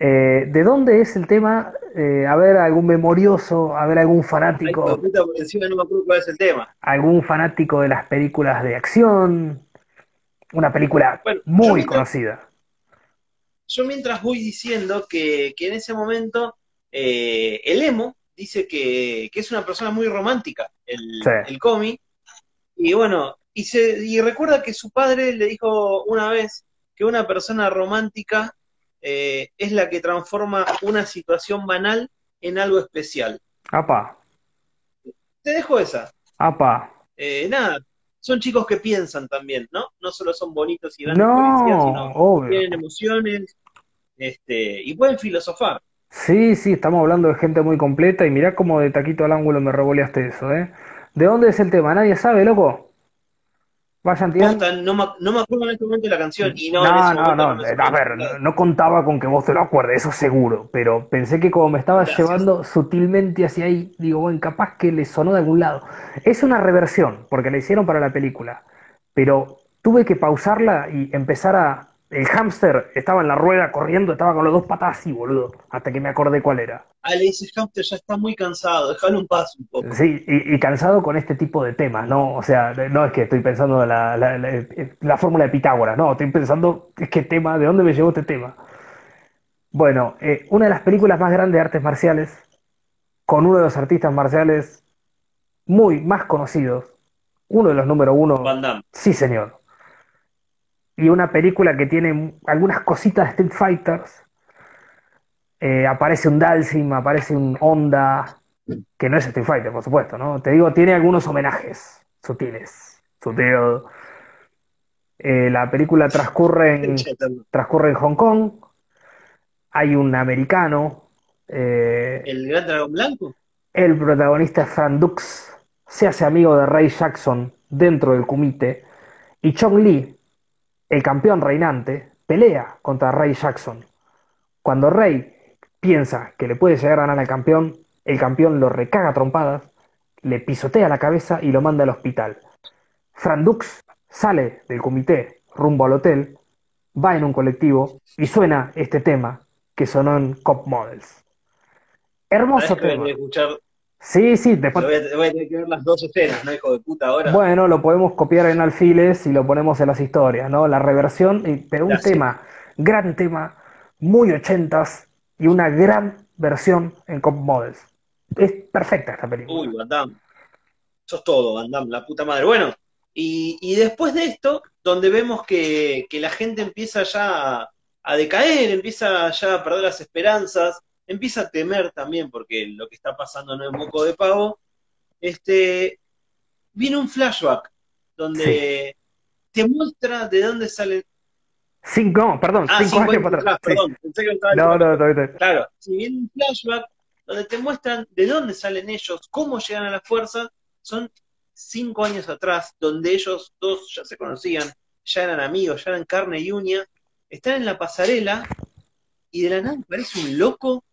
Eh, ¿de dónde es el tema? Eh, a ver, algún memorioso, a ver, algún Ay, fanático, puta, por encima no me acuerdo cuál es el tema. algún fanático de las películas de acción. Una película Bueno, yo muy mientras, conocida. yo mientras voy diciendo que, que en ese momento eh, el emo dice que, que es una persona muy romántica, el, Sí. el comi, y bueno, y, se, y recuerda que su padre le dijo una vez que una persona romántica eh, es la que transforma una situación banal en algo especial. Apa, Te dejo esa. apa. Eh, nada, son chicos que piensan también, ¿no? No solo son bonitos y policías, No, sino obvio. tienen emociones este, y pueden filosofar. Sí, sí, estamos hablando de gente muy completa y mirá cómo de taquito al ángulo me revoleaste eso, ¿eh? ¿De dónde es el tema? ¿Nadie sabe, loco? Posta, no, me, no me acuerdo en este momento de la canción y no, No, no, a ver, no, no contaba con que vos te lo acuerdes, eso seguro, pero pensé que como me estabas Gracias. llevando sutilmente hacia ahí, digo, bueno, capaz que le sonó de algún lado. Es una reversión, porque la hicieron para la película, pero tuve que pausarla y empezar a... El hámster estaba en la rueda corriendo, estaba con los dos patas así, boludo, hasta que me acordé cuál era. Ah, le dice Hamster ya está muy cansado, déjalo un paso un poco. Sí, y, y cansado con este tipo de temas, ¿no? O sea, no es que estoy pensando en la, la, la- la fórmula de Pitágoras, no, estoy pensando, es que tema, ¿de dónde me llegó este tema? Bueno, eh, una de las películas más grandes de artes marciales, con uno de los artistas marciales muy más conocidos, uno de los número uno, Van Damme. sí señor, y una película que tiene algunas cositas de Street Fighters, eh, aparece un Dalsim, aparece un Honda, que no es Street Fighter, por supuesto, ¿no? Te digo, tiene algunos homenajes sutiles, sutil. Eh, la película transcurre en, transcurre en Hong Kong, hay un americano, eh, ¿El gran dragón blanco? el protagonista es Fran Dux, se hace amigo de Ray Jackson dentro del kumite, y Chong Li, el campeón reinante, pelea contra Ray Jackson. Cuando Ray piensa que le puede llegar a ganar al campeón, el campeón lo recaga a trompadas, le pisotea la cabeza y lo manda al hospital. Fran Dux sale del comité rumbo al hotel, va en un colectivo y suena este tema que sonó en Cop Models. Hermoso tema. escuchar, Sí, sí, después, voy a, voy a tener que ver las dos escenas, ¿no, hijo de puta? Ahora, bueno, lo podemos copiar en alfiles y lo ponemos en las historias, ¿no? La reversión, pero un tema, gran tema, muy ochentas y una gran versión en Cop Models. Es perfecta esta película. uy, Van Damme. Sos todo, Van Damme, la puta madre. Bueno, y, y después de esto, donde vemos que, que la gente empieza ya a, a decaer, empieza ya a perder las esperanzas, empieza a temer también, porque lo que está pasando no es moco de pavo, este, viene un flashback donde te muestra de dónde salen. Cinco, no, perdón, Ah, cinco cinco años para atrás. sí. perdón, pensé que estaba No, no, no, no, no. Claro, si viene un flashback donde te muestran de dónde salen ellos, cómo llegan a la fuerza, son cinco años atrás, donde ellos dos ya se conocían, ya eran amigos, ya eran carne y uña, están en la pasarela y de la nada aparece un loco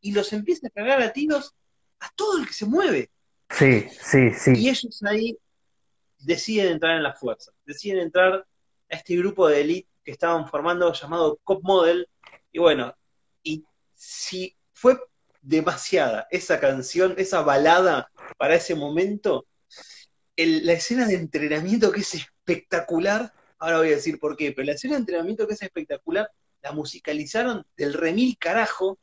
y los empieza a cagar a tiros a todo el que se mueve. Sí, sí, Y sí. ellos ahí deciden entrar en la fuerza, deciden entrar a este grupo de elite que estaban formando llamado Cop Model. Y bueno, y si fue demasiada esa canción, esa balada para ese momento, el- la escena de entrenamiento que es espectacular, ahora voy a decir por qué, pero la escena de entrenamiento que es espectacular, la musicalizaron del remil carajo,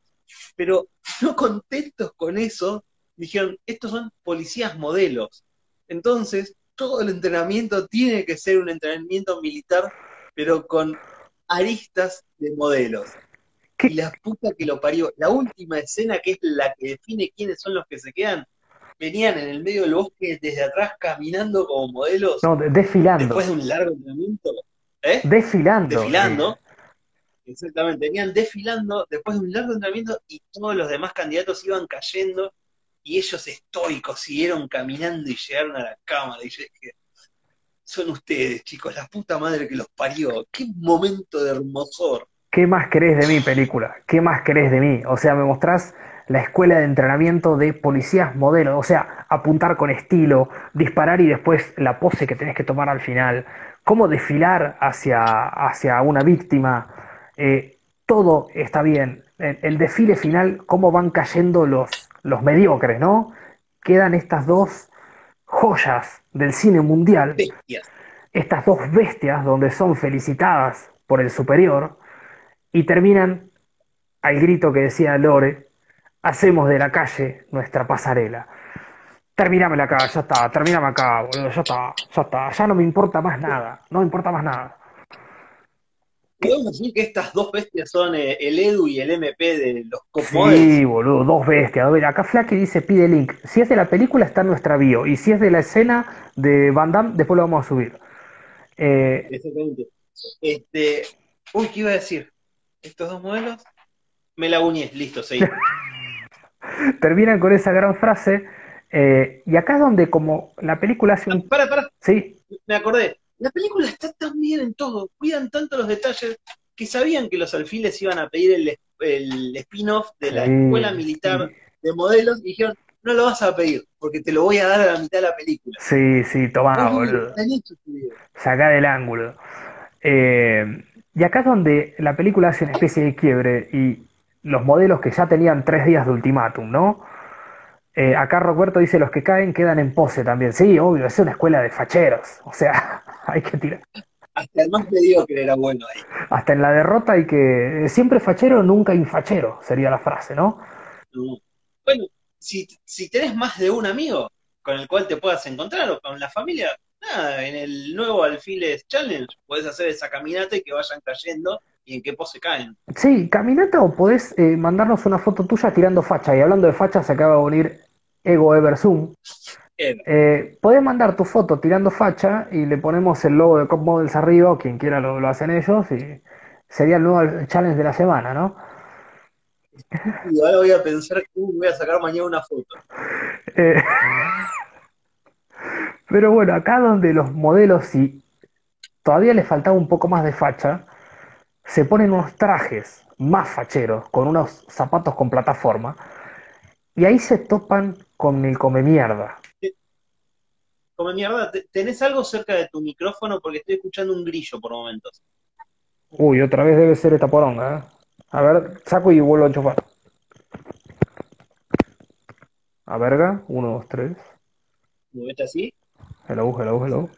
pero no contentos con eso, dijeron, estos son policías modelos. Entonces, todo el entrenamiento tiene que ser un entrenamiento militar, pero con aristas de modelos. Y la puta que lo parió. La última escena, que es la que define quiénes son los que se quedan, venían en el medio del bosque desde atrás caminando como modelos No, de- desfilando. después de un largo entrenamiento. ¿Eh? Desfilando. Desfilando. Exactamente, venían desfilando después de un largo entrenamiento y todos los demás candidatos iban cayendo y ellos estoicos siguieron caminando y llegaron a la cámara. Y yo son ustedes, chicos, la puta madre que los parió. Qué momento de hermosor. ¿Qué más querés de mi película? ¿Qué más querés de mí? O sea, me mostrás la escuela de entrenamiento de policías modelos, o sea, apuntar con estilo, disparar y después la pose que tenés que tomar al final, cómo desfilar hacia, hacia una víctima, eh, todo está bien. El, el desfile final, cómo van cayendo los, los mediocres, ¿no? Quedan estas dos joyas del cine mundial Bestias. estas dos bestias donde son felicitadas por el superior y terminan al grito que decía Lore, hacemos de la calle nuestra pasarela. Terminame acá, ya está, terminame acá, boludo, ya está, ya está, ya no me importa más nada, no me importa más nada. Podemos decir que estas dos bestias son eh, el Edu y el MP de los Cop Models. Sí, boludo, dos bestias. A ver, acá Flaky dice pide link. Si es de la película está en nuestra bio y si es de la escena de Van Damme, después lo vamos a subir. Eh, Exactamente. Este, uy, ¿qué iba a decir? Estos dos modelos, me la uñé, listo, seguí. terminan con esa gran frase eh, y acá es donde como la película hace un... Para, para, Sí, me acordé. La película está tan bien en todo, cuidan tanto los detalles que sabían que los alfiles iban a pedir el, el spin-off de la Sí, escuela militar de modelos y dijeron, no lo vas a pedir, porque te lo voy a dar a la mitad de la película. sí, sí, tomá, boludo. este. Sacá del ángulo. Eh, y acá es donde la película hace una especie de quiebre y los modelos que ya tenían tres días de ultimátum, ¿no? Eh, acá Roberto dice los que caen quedan en pose también. Sí, obvio, es una escuela de facheros. O sea, hay que tirar. Hasta el más mediocre era bueno ahí. Hasta en la derrota hay que... Siempre fachero, nunca infachero, sería la frase, ¿no? No. Bueno, si, si tenés más de un amigo con el cual te puedas encontrar o con la familia, nada, en el nuevo Alfiles Challenge puedes hacer esa caminata y que vayan cayendo y en qué pose caen. Sí, caminata o podés eh, mandarnos una foto tuya tirando facha. Y hablando de facha, se acaba de unir Ego Everzoom. Eh, podés mandar tu foto tirando facha y le ponemos el logo de Cop Models arriba, o quien quiera lo, lo hacen ellos, y sería el nuevo challenge de la semana, ¿no? Y ahora voy a pensar cómo voy a sacar mañana una foto. Eh, pero bueno, acá donde los modelos, si todavía les faltaba un poco más de facha, se ponen unos trajes más facheros, con unos zapatos con plataforma, y ahí se topan con el come mierda. Como mierda, te- ¿tenés algo cerca de tu micrófono? Porque estoy escuchando un grillo por momentos. Uy, otra vez debe ser esta poronga, ¿eh? A ver, saco y vuelvo a enchufar. A verga, uno, dos, tres. ¿Movete así? Hello, hello, hello.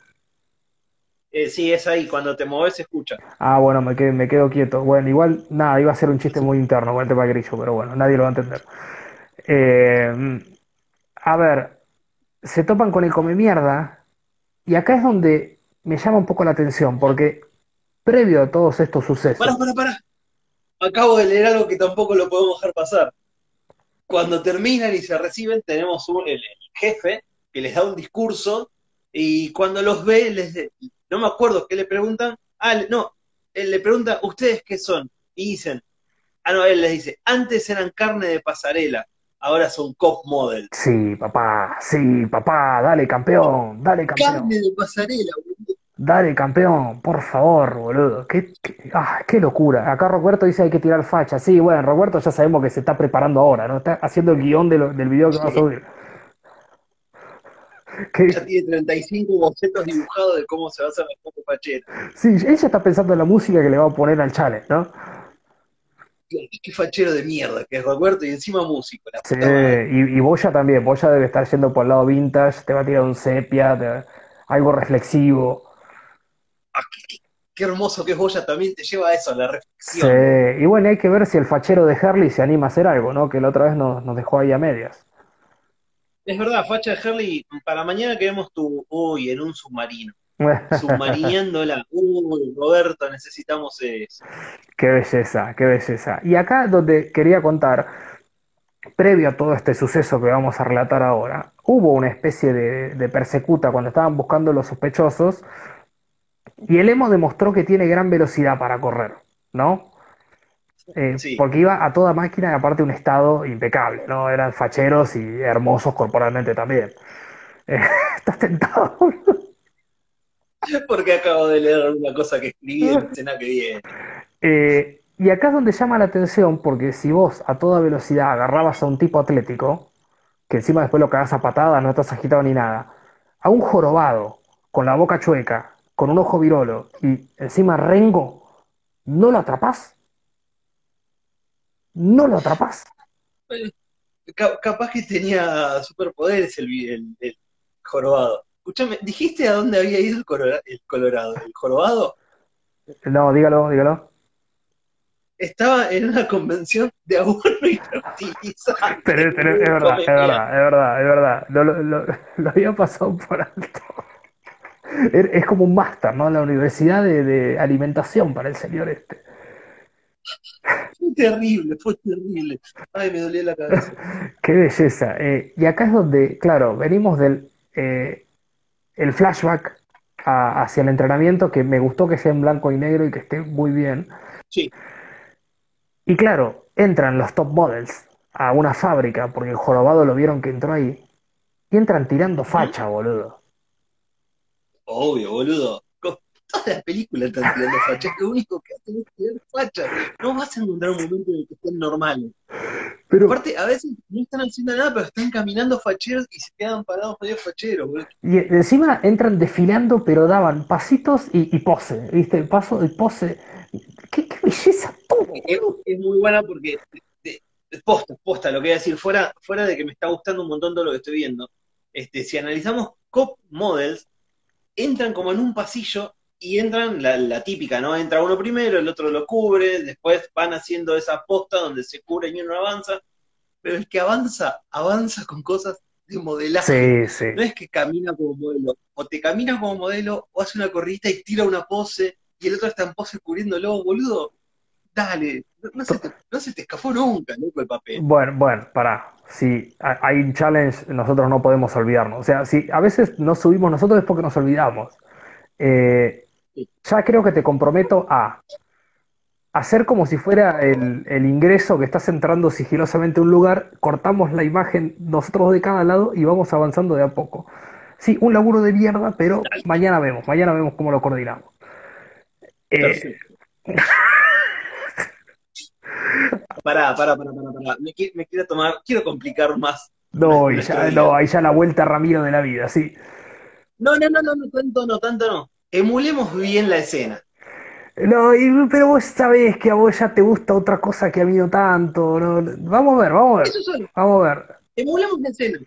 Eh, sí, es ahí, cuando te mueves se escucha. Ah, bueno, me quedo, me quedo quieto. Bueno, igual, nada, iba a ser un chiste muy interno con el tema grillo, pero bueno, nadie lo va a entender. Eh, a ver, se topan con el come mierda, y acá es donde me llama un poco la atención, porque previo a todos estos sucesos, Pará, pará, pará. Acabo de leer algo que tampoco lo podemos dejar pasar. Cuando terminan y se reciben, tenemos un- el, jefe que les da un discurso y cuando los ve, les no me acuerdo qué le preguntan. Ah, no, él le pregunta, ¿ustedes qué son? Y dicen, ah, no, él les dice, antes eran carne de pasarela, ahora son cop model. sí, papá, sí, papá, dale campeón, dale campeón. Carne de pasarela, boludo. Dale, campeón, por favor, boludo. Qué, qué- ah, qué locura. Acá Roberto dice hay que tirar facha. Sí, bueno, Roberto ya sabemos que se está preparando ahora, ¿no? Está haciendo el guion de lo- del video que va a subir. Que- Ya tiene 35 bocetos dibujados de cómo se va a hacer la foto fachera. sí, ella está pensando en la música que le va a poner al challenge, ¿no? Qué fachero de mierda que es Roberto y encima músico. La Sí, y, y Boya también. Boya debe estar yendo por el lado vintage, te va a tirar un sepia, te- algo reflexivo. Ah, qué, qué- qué hermoso que es Boya también te lleva a eso, a la Sí, reflexión. y bueno, hay que ver si el fachero de Herley se anima a hacer algo, ¿no? Que la otra vez nos, nos dejó ahí a medias. Es verdad, facha de Herley, para mañana queremos tu, uy, en un submarino, submarineándola. Uy, Roberto, necesitamos eso. Qué belleza, qué belleza. Y acá donde quería contar, previo a todo este suceso que vamos a relatar ahora, hubo una especie de, de persecuta cuando estaban buscando los sospechosos y el emo demostró que tiene gran velocidad para correr, ¿no? Eh, Sí. porque iba a toda máquina y aparte un estado impecable, ¿no? Eran facheros y hermosos corporalmente también. Eh, ¿estás tentado? Porque acabo de leer una cosa que escribí en escena que viene. Eh, y acá es donde llama la atención, porque si vos a toda velocidad agarrabas a un tipo atlético, que encima después lo cagás a patadas, no estás agitado ni nada, a un jorobado, con la boca chueca, con un ojo virolo, y encima rengo, ¿no lo atrapás? ¿No lo atrapás? Ca- capaz que tenía superpoderes el, vi- el, el jorobado. Escúchame, ¿dijiste a dónde había ido el, colora- el Colorado? ¿El jorobado? No, dígalo, dígalo. Estaba en una convención de aborto y fertilizante. Pero, pero es verdad, es verdad, es verdad, es verdad. Lo, lo- lo- lo había pasado por alto. Es como un máster, ¿no? La universidad de, de alimentación para el señor este. Fue terrible, fue terrible. Ay, me dolía la cabeza. Qué belleza. Eh, y acá es donde, claro, venimos del eh, el flashback a- hacia el entrenamiento, que me gustó que sea en blanco y negro y que esté muy bien. Sí, Y claro, entran los top models a una fábrica, porque el jorobado lo vieron que entró ahí, y entran tirando facha, boludo. obvio, boludo. Todas las películas están tirando fachas. Lo único que hacen es tirar fachas. No vas a encontrar un momento en el que estén normales. Pero, Aparte, a veces no están haciendo nada, pero están caminando facheros y se quedan parados medio facheros, boludo. y encima entran desfilando, pero daban pasitos y, y pose, ¿viste? El paso y pose. Qué, qué belleza todo, Es, muy buena porque, de- de- posta, posta, lo que voy a decir, fuera, fuera de que me está gustando un montón todo lo que estoy viendo, este, si analizamos cop models, entran como en un pasillo y entran la, la típica, ¿no? Entra uno primero, el otro lo cubre, después van haciendo esa posta donde se cubre y uno avanza, pero el que avanza, avanza con cosas de modelaje. Sí, sí. No es que camina como modelo, o te camina como modelo, o hace una corridita y tira una pose, y el otro está en pose cubriéndolo, boludo. Dale, no, no se, te, no se te escapó nunca, loco, el papel. Bueno, bueno, pará. Si ha- hay un challenge, nosotros no podemos olvidarnos. O sea, si a veces no subimos nosotros es porque nos olvidamos. Eh, ya creo que te comprometo a hacer como si fuera el, el ingreso que estás entrando sigilosamente a un lugar, cortamos la imagen nosotros de cada lado y vamos avanzando de a poco. Sí, un laburo de mierda, pero mañana vemos, mañana vemos cómo lo coordinamos. Eh. Pará, pará, pará, pará, pará. Me, me quiero tomar, quiero complicar más. no, y ya, no, ahí ya la vuelta Ramiro de la vida, sí. No, no, no, no, no, tanto no, tanto no. Emulemos bien la escena. No, y- pero vos sabés que a vos ya te gusta otra cosa que a mí no tanto. no. Vamos a ver, vamos a ver, Eso solo. vamos a ver. emulemos la escena.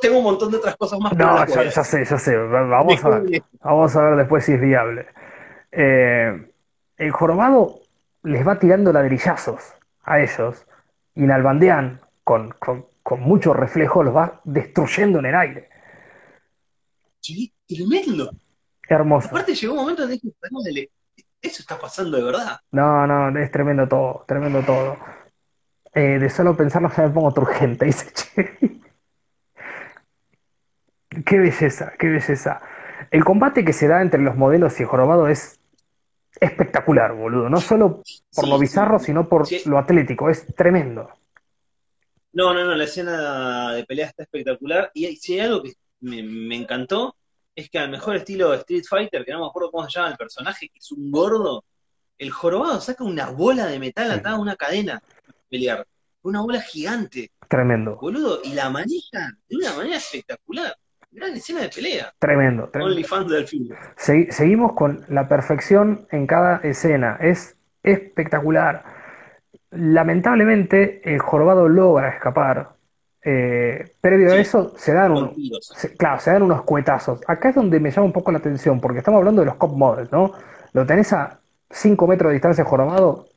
Tengo un montón de otras cosas más. No, ya, ya sé, ya sé. Va- Vamos a ver. Vamos a ver después si es viable. Eh, el jorobado les va tirando ladrillazos a ellos y Nalbandean, con, con, con mucho reflejo, los va destruyendo en el aire. Sí, tremendo. Hermoso. Aparte llegó un momento donde dije, "Pará, dale, eso está pasando de verdad. No, no, es tremendo todo, tremendo todo. Eh, de solo pensarlo ya me pongo turgente, dice Che. Qué belleza, qué belleza. El combate que se da entre los modelos y el jorobado es espectacular, boludo. No solo por Sí, lo bizarro, sí. sino por Sí. lo atlético. Es tremendo. No, no, no, la escena de pelea está espectacular. Y si hay algo que me, me encantó, es que al mejor estilo Street Fighter, que no me acuerdo cómo se llama el personaje, que es un gordo, el jorobado saca una bola de metal atada a una cadena pelear. Una bola gigante, Tremendo, boludo, y la maneja de una manera espectacular. Gran escena de pelea. tremendo, tremendo. Only fans del film. Segui- seguimos con la perfección en cada escena. Es espectacular. Lamentablemente, el jorobado logra escapar. Eh, previo a eso, se dan unos, se- claro, se dan unos cuetazos. Acá es donde me llama un poco la atención, porque estamos hablando de los cop models, ¿no? Lo tenés a 5 metros de distancia jorobado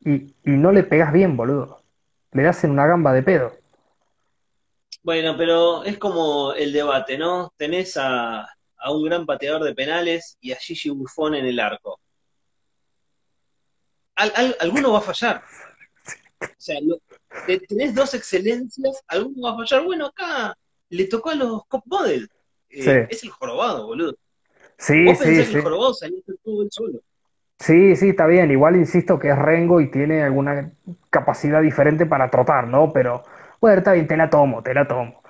y, y no le pegás bien, boludo. Le das en una gamba de pedo. Bueno, pero es como el debate, ¿no? Tenés a, a un gran pateador de penales y a Gigi Buffon en el arco. Al- al- alguno va a fallar. O sea, lo- tenés dos excelencias, alguno va a fallar. Bueno, acá le tocó a los Cop Model. Eh, Sí. Es el jorobado, boludo. Sí, Vos sí, pensás que sí. el jorobado salió todo él solo. Sí, sí, está bien. Igual insisto que es Rengo y tiene alguna capacidad diferente para trotar, ¿no? Pero, bueno, está bien, te la tomo, te la tomo.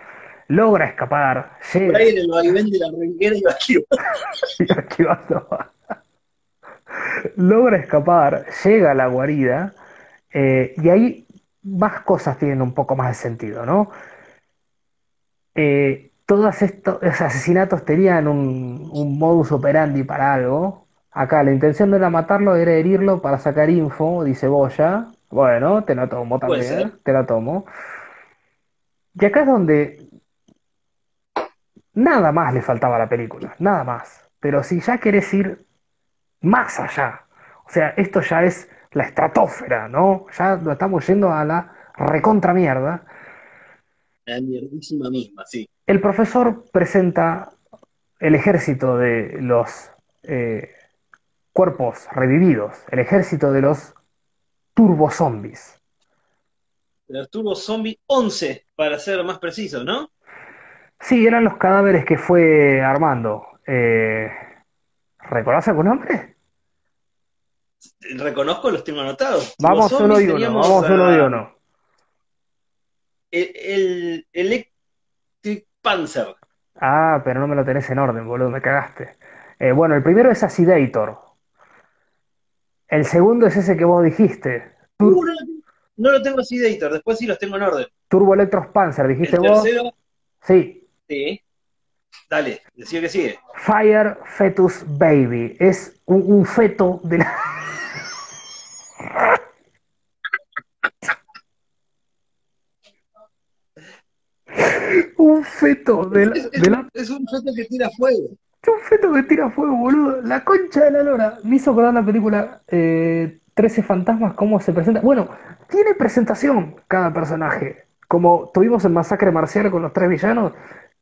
Logra escapar, Por llega ahí en el vaivén de la renguera y esquivando. Logra escapar, llega a la guarida, eh, y ahí más cosas tienen un poco más de sentido, ¿no? Eh, todos estos asesinatos tenían un, un modus operandi para algo. Acá la intención no era matarlo, era herirlo para sacar info, dice Boya. Bueno, te la tomo también, te la tomo. Y acá es donde nada más le faltaba a la película, nada más. Pero si ya querés ir más allá, o sea, esto ya es la estratosfera, ¿no? Ya lo estamos yendo a la recontra mierda. La mierdísima misma, sí. El profesor presenta el ejército de los eh, cuerpos revividos, el ejército de los turbozombies. Pero tuvo Zombie 11, para ser más preciso, ¿no? Sí, eran los cadáveres que fue armando. Eh, ¿recordás algún nombre? Reconozco, los tengo anotados. Vamos solo y uno, vamos solo y uno. El, el Electric Panzer. Ah, pero no me lo tenés en orden, boludo, me cagaste. Eh, bueno, el primero es Acidator. El segundo es ese que vos dijiste. Tur- Uh, no, lo tengo, no lo tengo así de editor, después sí los tengo en orden. Turbo Electros Panzer, El dijiste vos. tercero, Sí. sí. Dale, decía que sigue. Fire Fetus Baby. Es un, un feto de la. Un feto de la, Es, es- de la- es un feto que tira fuego. Un feto que tira fuego, boludo. La concha de la lora. Me hizo acordar la película eh, 13 fantasmas, cómo se presenta. Bueno, tiene presentación cada personaje. Como tuvimos en Masacre Marcial con los tres villanos,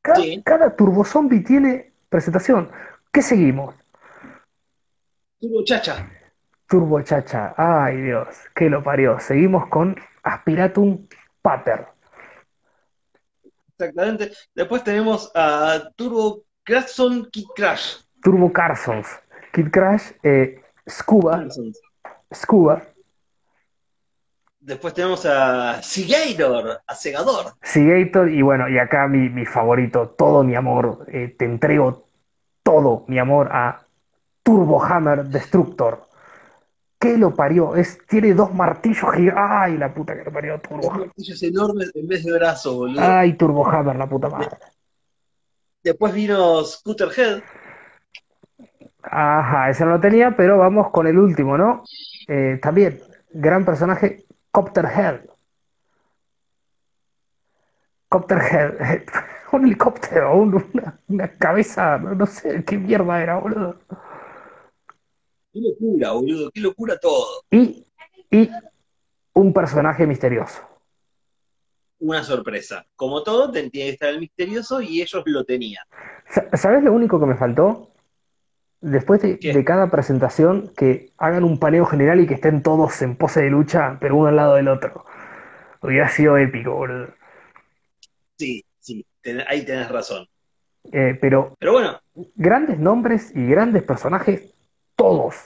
cada, Sí. cada turbozombie tiene presentación. ¿Qué seguimos? Tuvo chacha. Turbo Chacha. Ay, Dios, que lo parió. Seguimos con Aspiratum Pater. Exactamente. Después tenemos a Turbo Crashson Kid Crash. Turbo Carsons. Kid Crash, eh, Scuba, Carson. Scuba, Después tenemos a Seagator, a Segador. Seagator, y bueno, y acá mi, mi favorito, todo mi amor, eh, te entrego todo mi amor a Turbo Hammer Destructor. ¿Qué lo parió? Es, tiene dos martillos gigantes. ¡Ay, la puta que lo parió Turbo Hammer! martillos enormes en vez de brazos, boludo. ¡Ay, Turbo Hammer, la puta madre! Después vino Scooterhead. Ajá, ese no lo tenía, pero vamos con el último, ¿no? Eh, también, gran personaje, Copterhead. Copterhead, un helicóptero, un- una, una cabeza, no sé qué mierda era, boludo. Qué locura, boludo, qué locura todo. Y, y un personaje misterioso. Una sorpresa. Como todo, tenía que estar el misterioso y ellos lo tenían. Sa- ¿Sabes lo único que me faltó? Después de, cada presentación, que hagan un paneo general y que estén todos en pose de lucha, pero uno al lado del otro. Hubiera sido épico, boludo. Sí, sí, ten- ahí tenés razón. Eh, pero Pero bueno, grandes nombres y grandes personajes, todos,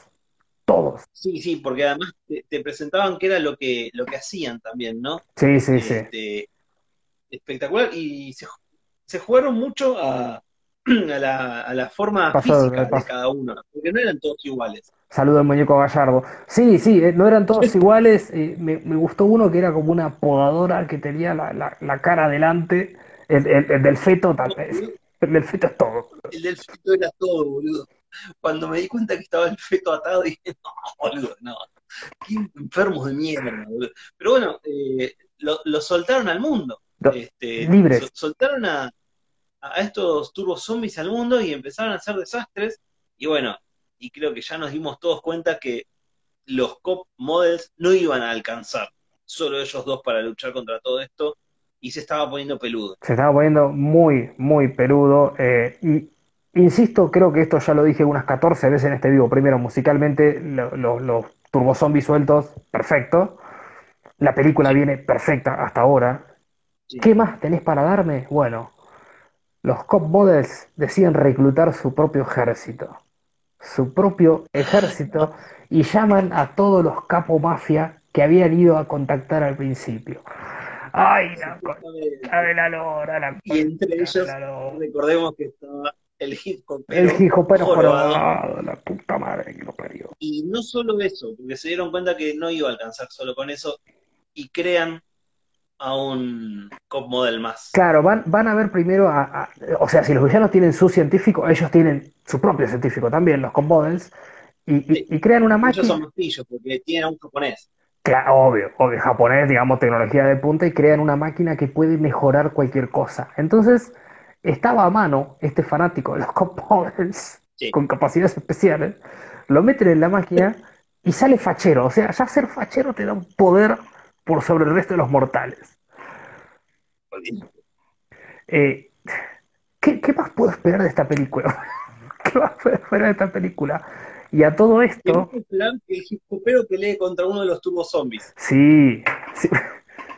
todos. sí, sí, porque además te, te presentaban que era lo que, lo que hacían también, ¿no? Sí, sí, sí. Este, espectacular y se, se jugaron mucho a, a la, a la forma Pasó, física de cada uno, porque no eran todos iguales. Saludo al muñeco Gallardo. Sí, sí, eh, no eran todos iguales. eh, me, me gustó uno que era como una podadora que tenía la, la- la cara adelante. El, el- el del feto, tal vez. El del feto es todo. El del feto era todo, boludo. Cuando me di cuenta que estaba el feto atado, dije, no, boludo, no. Qué enfermos de mierda, boludo. Pero bueno, eh, lo, lo soltaron al mundo. Do- Este, libres. sol- soltaron a, a estos turbos zombies al mundo y empezaron a hacer desastres. Y bueno, y creo que ya nos dimos todos cuenta que los cop models no iban a alcanzar solo ellos dos para luchar contra todo esto y se estaba poniendo peludo. Se estaba poniendo muy, muy peludo. eh, y insisto, creo que esto ya lo dije unas 14 veces en este vivo. Primero, musicalmente, lo- lo- los turbozombies sueltos, perfecto. La película viene perfecta hasta ahora. Sí. ¿Qué más tenés para darme? Bueno, los cop models deciden reclutar su propio ejército. Su propio ejército y llaman a todos los capo mafia que habían ido a contactar al principio. ¡Ay, la concha de la lora, la Y entre ellos, recordemos que estaba el El hijopero jorobado. jorobado, la puta madre que lo parió. Y no solo eso, porque se dieron cuenta que no iba a alcanzar solo con eso y crean a un cop model más. Claro, van, van a ver primero a, a- O sea, si los villanos tienen su científico, ellos tienen su propio científico también, los cop models, y, y- Sí. y crean una Ellos máquina. son mastillos porque tienen a un japonés. Claro, obvio, obvio, japonés, digamos, tecnología de punta y crean una máquina que puede mejorar cualquier cosa. Entonces, estaba a mano este fanático de los cop models Sí. con capacidades especiales, lo meten en la máquina y sale fachero. O sea, ya ser fachero te da un poder por sobre el resto de los mortales. Eh, ¿qué, qué más puedo esperar de esta película? ¿Qué más puedo esperar de esta película? Y a todo esto, es plan que el hip hopero pelee contra uno de los turbos zombies. sí, sí.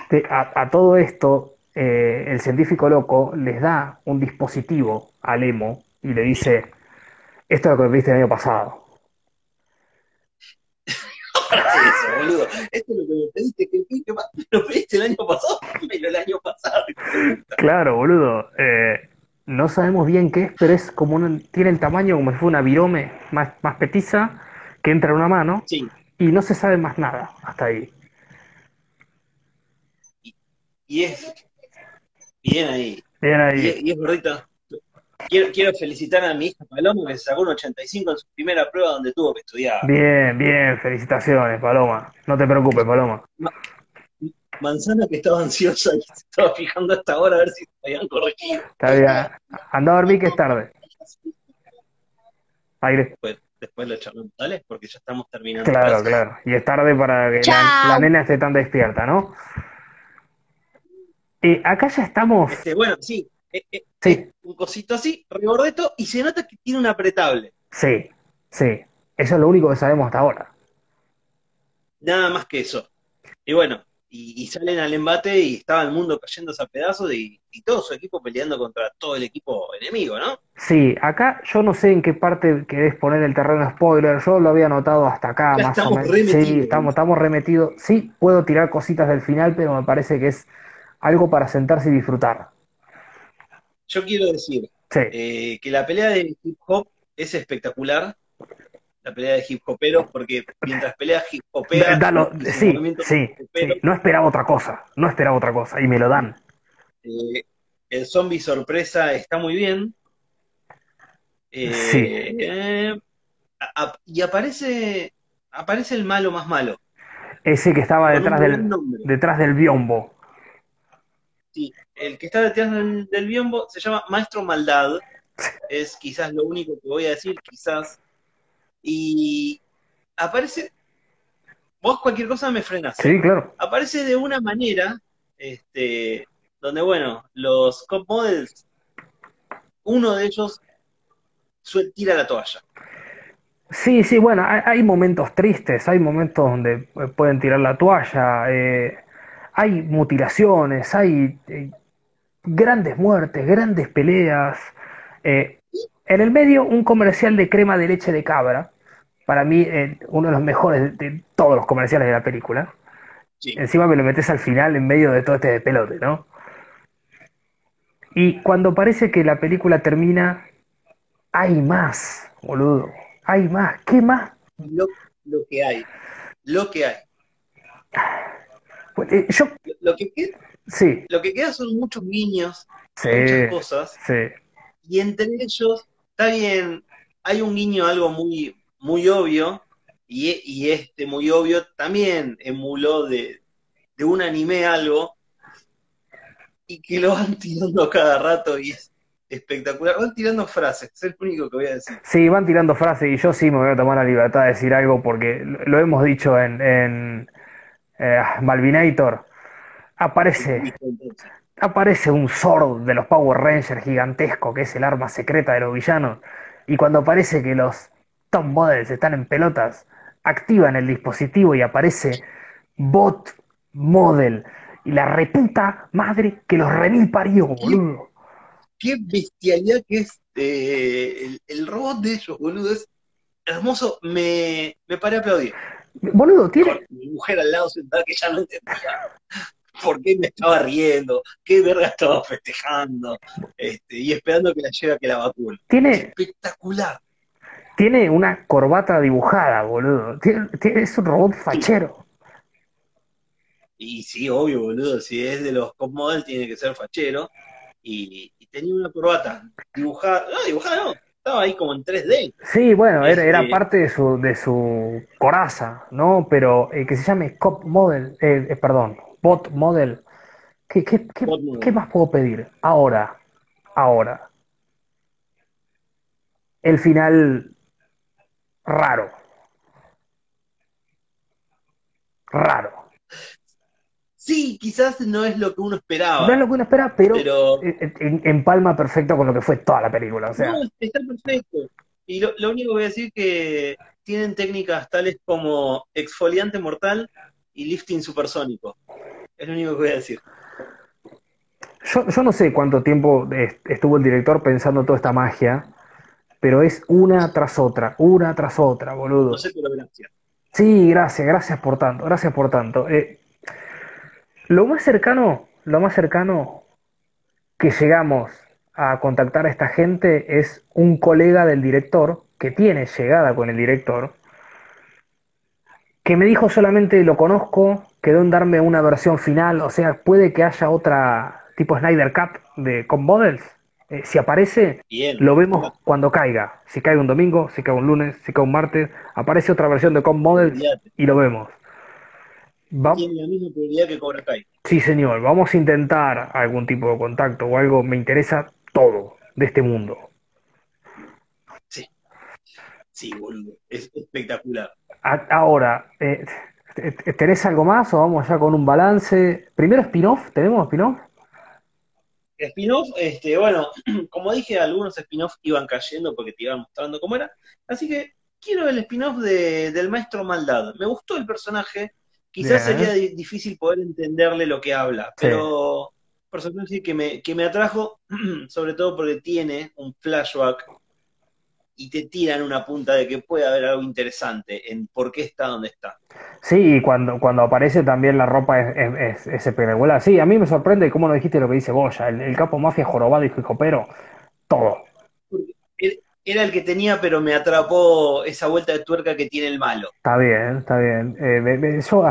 Te- a, a todo esto, eh, el científico loco les da un dispositivo al emo y le dice, esto es lo que viste el año pasado. Eso, boludo. Esto es lo que me pediste, que, me lo pediste el año pasado, pero el año pasado. Claro, boludo. eh, no sabemos bien qué es, pero es como un, tiene el tamaño como si fuera una virome más, más petiza que entra en una mano Sí, y no se sabe más nada hasta ahí. y es bien ahí. Bien Y, ahí. y es gordita. Quiero, quiero felicitar a mi hija Paloma que se sacó un 85 en su primera prueba donde tuvo que estudiar. Bien, bien, felicitaciones, Paloma. No te preocupes, Paloma. Manzana que estaba ansiosa y se estaba fijando hasta ahora a ver si se habían corregido. Está bien. Anda a dormir que es tarde. Aire. Después, después lo charlamos, ¿vale? Porque ya estamos terminando. Claro, claro. Y es tarde para que la nena esté tan despierta, ¿no? Eh, acá ya estamos. Este, bueno, sí, eh, eh, Sí, un cosito así, regordeto, y se nota que tiene un apretable. sí, sí. Eso es lo único que sabemos hasta ahora. Nada más que eso. Y bueno, y, y salen al embate y estaba el mundo cayéndose a pedazos y, y todo su equipo peleando contra todo el equipo enemigo, ¿no? Sí, acá yo no sé en qué parte querés poner el terreno spoiler, yo lo había notado hasta acá Ya más o menos. remetidos. Sí, estamos, estamos remetidos. Sí, puedo tirar cositas del final, pero me parece que es algo para sentarse y disfrutar. Yo quiero decir Sí, eh, que la pelea de hip hop es espectacular. La pelea de hip hopero, porque mientras pelea hip hopera, Dalo, sí, sí. No esperaba otra cosa, no esperaba otra cosa, y me lo dan. eh, el zombie sorpresa está muy bien. Eh, Sí. eh, a- a- y aparece, aparece el malo más malo. Ese que estaba detrás del, nombre. detrás del biombo. Sí, el que está detrás del, del biombo se llama Maestro Maldad. Es quizás lo único que voy a decir, quizás. Y aparece. Vos cualquier cosa me frenas. Sí, claro. Aparece de una manera, este, donde bueno, los cop models, uno de ellos suel- tira la toalla. Sí, sí, bueno, hay, hay momentos tristes, hay momentos donde eh, pueden tirar la toalla, eh, hay mutilaciones, hay eh, grandes muertes, grandes peleas. eh, en el medio, un comercial de crema de leche de cabra, para mí eh, uno de los mejores de, de todos los comerciales de la película. Sí. Encima me lo metes al final en medio de todo este pelote, ¿no? Y cuando parece que la película termina, hay más, boludo. Hay más. ¿Qué más? Lo, lo que hay. Lo que hay. Pues, eh, yo, Lo, lo que queda, sí, lo que queda son muchos guiños, sí, muchas cosas. sí. Y entre ellos, está bien, hay un guiño algo muy, muy obvio, y, y este muy obvio también emuló de, de un anime algo, y que lo van tirando cada rato y es espectacular. Van tirando frases, es el único que voy a decir. Sí, van tirando frases y yo sí me voy a tomar la libertad de decir algo porque lo lo hemos dicho en, en eh, Malvinator. Aparece, aparece un Zord de los Power Rangers gigantesco, que es el arma secreta de los villanos. Y cuando parece que los top models están en pelotas, activan el dispositivo y aparece Bot Model. Y la reputa madre que los remil parió, boludo. qué bestialidad que es eh, el, el robot de ellos, boludo, es hermoso. Me, me paré a aplaudir. Boludo, tiene, con mi mujer al lado sentada que ya no entendía por qué me estaba riendo, qué verga estaba festejando, este, y esperando que la lleve a que la vacune. tiene, Espectacular. Tiene una corbata dibujada, boludo. Tiene- tiene- es un robot fachero. Y sí, obvio, boludo, si es de los top model tiene que ser fachero. Y, y tenía una corbata dibujada, no, dibujada no, estaba ahí como en 3D. Sí, bueno, era, era Este- parte de su, de su coraza, ¿no? Pero eh, que se llame Cop Model, eh, eh, perdón, Bot Model. ¿Qué, qué, qué, Bot model. qué más puedo pedir? Ahora, ahora. El final raro. Raro. Sí, quizás no es lo que uno esperaba, No es lo que uno espera, pero pero en- perfecto con lo que fue toda la película. O sea, No, está perfecto. Y lo, lo único que voy a decir que tienen técnicas tales como exfoliante mortal y lifting supersónico. Es lo único que voy a decir. Yo, yo no sé cuánto tiempo est- estuvo el director pensando toda esta magia, pero es una tras otra, una tras otra, boludo. No sé, pero gracias. Sí, gracias, gracias por tanto, gracias por tanto. Eh, lo más cercano, lo más cercano que llegamos a contactar a esta gente es un colega del director que tiene llegada con el director, que me dijo solamente lo conozco, quedó en darme una versión final, o sea, puede que haya otra tipo Snyder Cut de Con Models. Eh, si aparece, Bien. lo vemos cuando caiga. Si cae un domingo, si cae un lunes, si cae un martes, aparece otra versión de Com Models y lo vemos. Va- Tiene la misma prioridad que Cobra Kai. Sí, señor, vamos a intentar algún tipo de contacto o algo. Me interesa todo de este mundo. Sí, boludo. Es espectacular. Ahora, eh, te- ¿tenés algo más o vamos ya con un balance? Primero spin-off, ¿tenemos spin-off? Spin-off, este, bueno, como dije, algunos spin-off iban cayendo porque te iban mostrando cómo era. Así que quiero el spin-off de, del maestro Maldad. Me gustó el personaje. Quizás Bien. sería di- difícil poder entenderle lo que habla, Sí. pero personaje que me, que me atrajo, sobre todo porque tiene un flashback y te tiran una punta de que puede haber algo interesante en por qué está donde está. Sí, y cuando, cuando aparece también la ropa es, es, es- es. Sí, a mí me sorprende cómo no dijiste lo que dice Goya, el, el capo mafia jorobado y pero todo. Era el que tenía, pero me atrapó esa vuelta de tuerca que tiene el malo. Está bien, está bien. Eh, yo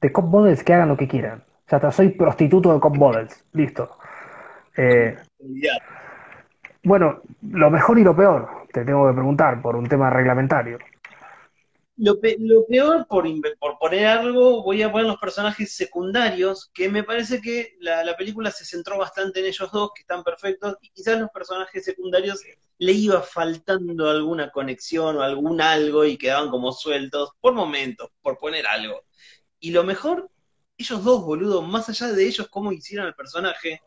de Cop Models que hagan lo que quieran. Ya está, soy prostituto de Cop Models. Listo. Eh, bueno, lo mejor y lo peor, te tengo que preguntar por un tema reglamentario. Lo, peor, por, por, poner algo, voy a poner los personajes secundarios, que me parece que la, película se centró bastante en ellos dos, que están perfectos, y quizás los personajes secundarios le iba faltando alguna conexión o algún algo y quedaban como sueltos por momentos, por poner algo. Y lo mejor, ellos dos, boludo, más allá de ellos, cómo hicieron el personaje,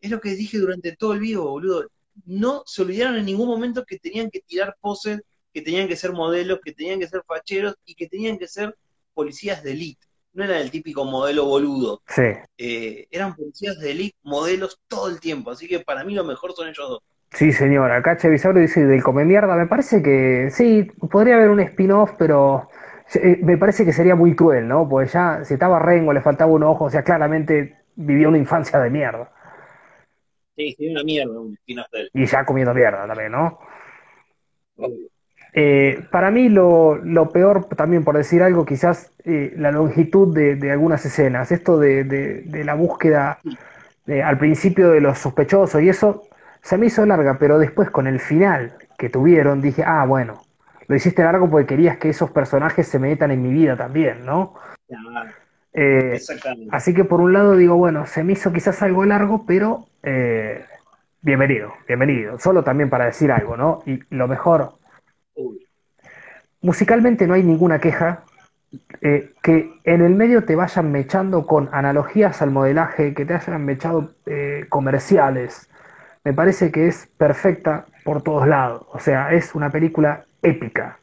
es lo que dije durante todo el vivo, boludo. No se olvidaron en ningún momento que tenían que tirar poses que tenían que ser modelos, que tenían que ser facheros y que tenían que ser policías de élite. No era el típico modelo boludo. Sí. Eh, eran policías de élite, modelos todo el tiempo. Así que para mí lo mejor son ellos dos. Sí, señor. Acá Chevisabro dice del come mierda. Me parece que sí, podría haber un spin-off, pero eh, me parece que sería muy cruel, ¿no? Porque ya si estaba Rengo, le faltaba un ojo, o sea, claramente vivía una infancia de mierda. Sí, una mierda, un spin-off de él. Y ya comiendo mierda también, ¿no? Eh, para mí lo, peor, también por decir algo, quizás eh, la longitud de, algunas escenas, esto de, la búsqueda eh, al principio de los sospechosos y eso se me hizo larga, pero después con el final que tuvieron dije, ah, bueno, lo hiciste largo porque querías que esos personajes se metan en mi vida también, ¿no? Así que por un lado digo, bueno, se me hizo quizás algo largo, pero bienvenido, bienvenido. Solo también para decir algo, ¿no? Y lo mejor Musicalmente no hay ninguna queja. Eh, que en el medio te vayan mechando con analogías al modelaje, que te hayan mechado eh, comerciales, me parece que es perfecta por todos lados. O sea, es una película épica.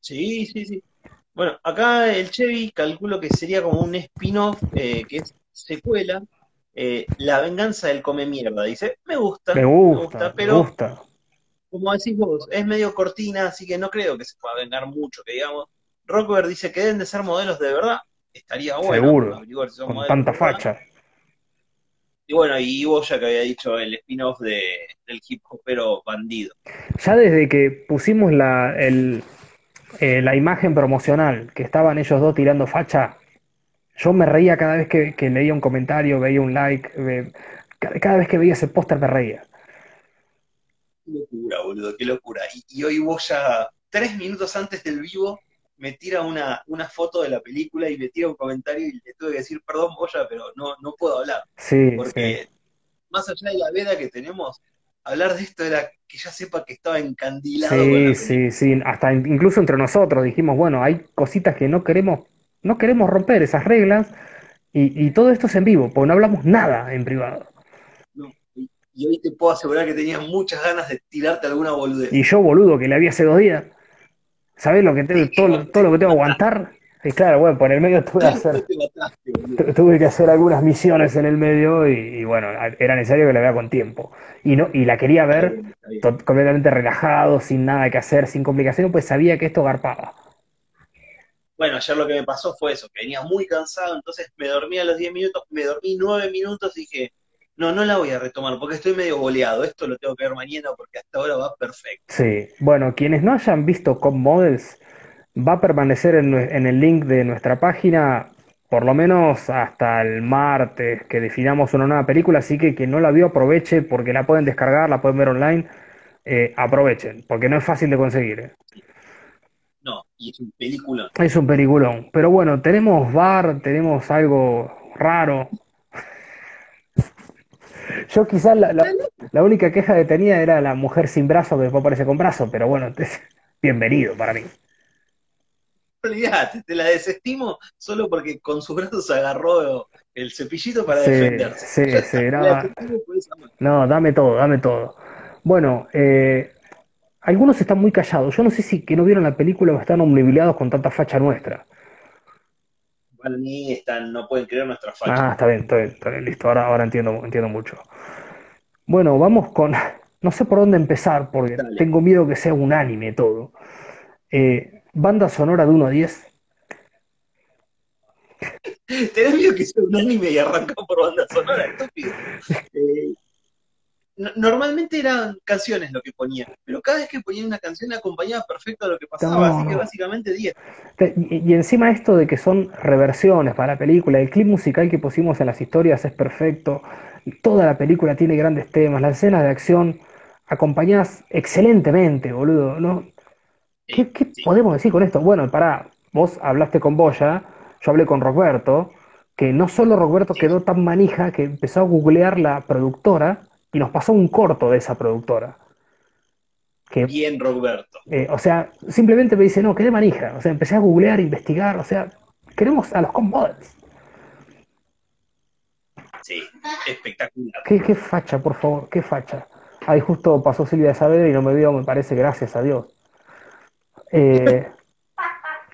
Sí, sí, sí. Bueno, acá el Chevy calculo que sería como un spin-off, eh, que es secuela, La venganza del come mierda. Dice, me gusta, me gusta, pero me gusta como decís vos, es medio cortina, así que no creo que se pueda vengar mucho, que digamos. Rockwell dice que deben de ser modelos de verdad, estaría bueno. Seguro, con tanta facha. Y bueno, y vos ya que había dicho el spin-off de, del hip hopero bandido. Ya desde que pusimos la, el, eh, la imagen promocional, que estaban ellos dos tirando facha, yo me reía cada vez que, leía un comentario, veía un like, cada vez que veía ese póster me reía locura, boludo, qué locura. Y, hoy vos ya, tres minutos antes del vivo, me tira una, una foto de la película y me tira un comentario y le tuve que decir, perdón, Boya, pero no, no puedo hablar. Sí. Porque más allá de la veda que tenemos, hablar de esto era que ya sepa que estaba encandilado. Sí, sí, sí. Hasta incluso entre nosotros dijimos, bueno, hay cositas que no queremos, no queremos romper esas reglas. Y, y todo esto es en vivo, porque no hablamos nada en privado y hoy te puedo asegurar que tenías muchas ganas de tirarte alguna boludez. Y yo, boludo, que le había hace dos días. ¿Sabés lo que tengo, todo, lo que tengo que aguantar? Y claro, bueno, por el medio tuve que hacer, tuve que hacer algunas misiones en el medio y, bueno, era necesario que la vea con tiempo. Y no y la quería ver completamente relajado, sin nada que hacer, sin complicaciones, pues sabía que esto garpaba. Bueno, ayer lo que me pasó fue eso, que venía muy cansado, entonces me dormí a los 10 minutos, me dormí 9 minutos y dije, no, no la voy a retomar porque estoy medio boleado. Esto lo tengo que ver mañana porque hasta ahora va perfecto. Sí, bueno, quienes no hayan visto Cop Models, va a permanecer en, el link de nuestra página por lo menos hasta el martes que definamos una nueva película, así que quien no la vio aproveche porque la pueden descargar, la pueden ver online, eh, aprovechen, porque no es fácil de conseguir. Eh. No, y es un peliculón. Es un peliculón, pero bueno, tenemos bar, tenemos algo raro, yo quizás la, única queja que tenía era la mujer sin brazo que después aparece con brazo, pero bueno, bienvenido para mí. Olvídate, te la desestimo solo porque con sus brazos agarró el cepillito para defenderse. Sí, sí, no, dame todo, dame todo. Bueno, eh, algunos están muy callados. Yo no sé si que no vieron la película o están omnibilados con tanta facha nuestra para mí están, no pueden creer nuestra facha. Ah, está bien, está bien, está bien, listo, ahora, ahora entiendo, entiendo mucho. Bueno, vamos con, no sé por dónde empezar, porque tengo miedo que sea un anime todo. Eh, banda sonora de 1 a 10. Tenés miedo que sea un anime y arranca por banda sonora, estúpido. Eh, normalmente eran canciones lo que ponían, pero cada vez que ponían una canción acompañaba perfecto a lo que pasaba, así que básicamente 10. Y, encima esto de que son reversiones para la película, el clip musical que pusimos en las historias es perfecto, toda la película tiene grandes temas, las escenas de acción acompañadas excelentemente, boludo, ¿no? ¿Qué, qué Sí. podemos decir con esto? Bueno, pará, vos hablaste con Boya, yo hablé con Roberto, que no solo Roberto Sí. quedó tan manija que empezó a googlear la productora y nos pasó un corto de esa productora. Que, Bien, Roberto. eh, o sea, simplemente me dice, no, quedé manija. O sea, empecé a googlear, investigar, o sea, queremos a los Commodels. Sí, espectacular. ¿Qué, qué facha, por favor? ¿Qué facha? Ahí justo pasó Silvia Saavedra y no me vio, me parece, gracias a Dios. Eh,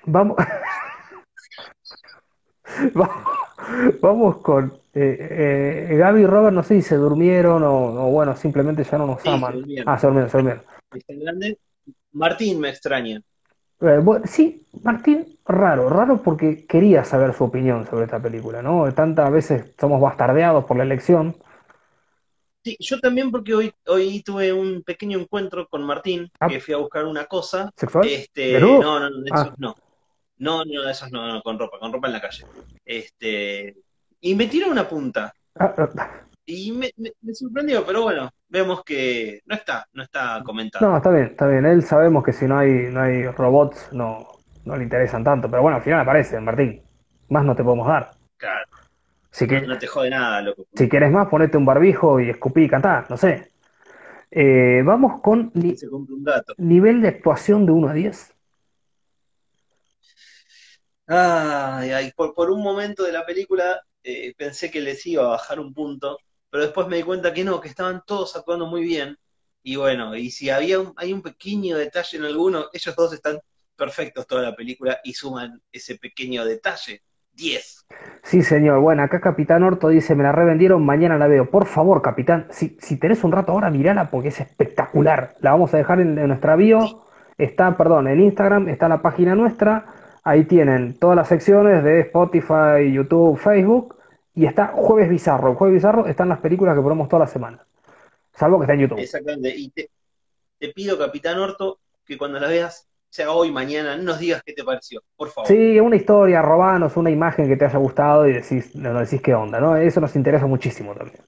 vamos, vamos, con eh, eh, Gaby y Robert, no sé si se durmieron o, o bueno, simplemente ya no nos Sí, aman. se durmieron. Ah, se durmieron, se durmieron. Grande. Martín me extraña. Eh, bueno, sí, Martín, raro, raro porque quería saber su opinión sobre esta película, ¿no? Tantas veces somos bastardeados por la elección. Sí, yo también porque hoy, hoy tuve un pequeño encuentro con Martín, Ah. que fui a buscar una cosa. ¿Sexual? Este, ¿Desnudo? no, no, no, de Ah. esos no. No, no, de esos no, no, con ropa, con ropa en la calle. Este, y me tiró una punta. Ah, ah, Y me, me- me sorprendió, pero bueno, vemos que no está, no está comentado. No, está bien, está bien. Él sabemos que si no hay, no hay robots, no, no le interesan tanto. Pero bueno, al final aparecen, Martín. Más no te podemos dar. Claro, Si, que, no te jode nada, loco. si quieres más, ponete un barbijo y escupí y cantá, no sé. Eh, vamos con ni- Se compra un gato. nivel de actuación de 1 a 10. Ay, ay, por, por un momento de la película eh, pensé que les iba a bajar un punto, pero después me di cuenta que no, que estaban todos actuando muy bien. Y bueno, y si había un, hay un pequeño detalle en alguno, ellos dos están perfectos toda la película y suman ese pequeño detalle. 10. Sí, señor. Bueno, acá Capitán Orto dice, me la revendieron, mañana la veo. Por favor, Capitán, si, si tenés un rato ahora, mirala porque es espectacular. La vamos a dejar en, en nuestra bio. Está, perdón, en Instagram, está la página nuestra. Ahí tienen todas las secciones de Spotify, YouTube, Facebook. Y está Jueves Bizarro. Jueves Bizarro están las películas que ponemos toda la semana. Salvo que está en YouTube. Exactamente. Y te, te pido, Capitán Orto, que cuando la veas, sea hoy, mañana, no nos digas qué te pareció, por favor. Sí, una historia, robanos, una imagen que te haya gustado y decís, nos decís qué onda, ¿no? Eso nos interesa muchísimo también.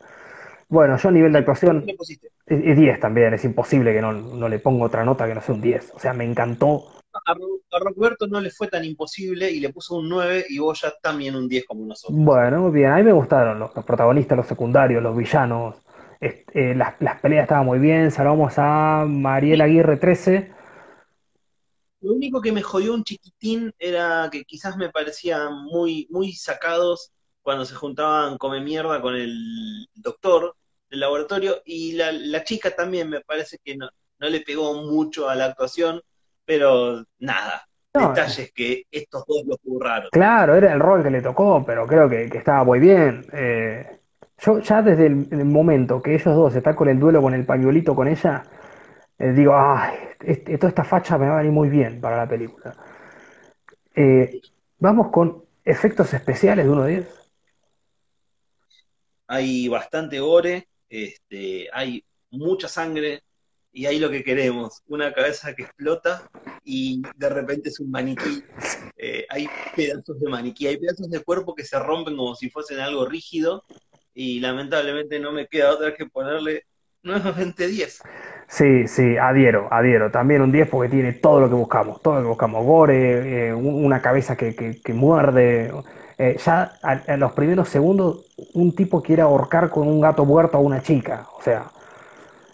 Bueno, yo a nivel de actuación, ¿Qué le pusiste? es es 10 también, es imposible que no, no le ponga otra nota que no sea un 10. O sea, me encantó. A, a Roberto no le fue tan imposible y le puso un 9 y vos ya también un 10 como nosotros. Bueno, muy bien, a mí me gustaron los, los protagonistas, los secundarios, los villanos. Eh, las, las peleas estaban muy bien. Salvamos a Mariela Aguirre 13. Lo único que me jodió un chiquitín era que quizás me parecían muy, muy sacados cuando se juntaban come mierda con el doctor del laboratorio y la, la chica también me parece que no, no le pegó mucho a la actuación, pero nada, No, detalles que estos dos los curraron. Claro, era el rol que le tocó, pero creo que, que estaba muy bien. Eh, yo ya desde el, el momento que ellos dos están con el duelo con el pañuelito con ella, eh, digo, ay, este- toda esta facha me va a venir muy bien para la película. Eh, vamos con efectos especiales de 1 a 10. Hay bastante gore, este, hay mucha sangre y hay lo que queremos, una cabeza que explota y de repente es un maniquí. Eh, hay pedazos de maniquí, hay pedazos de cuerpo que se rompen como si fuesen algo rígido y lamentablemente no me queda otra que ponerle nuevamente 10. Sí, sí, adhiero, adhiero. También un 10 porque tiene todo lo que buscamos, todo lo que buscamos. Gore, eh, un- una cabeza que, que- que muerde. Eh, ya a- en los primeros segundos, un tipo quiere ahorcar con un gato muerto a una chica. O sea,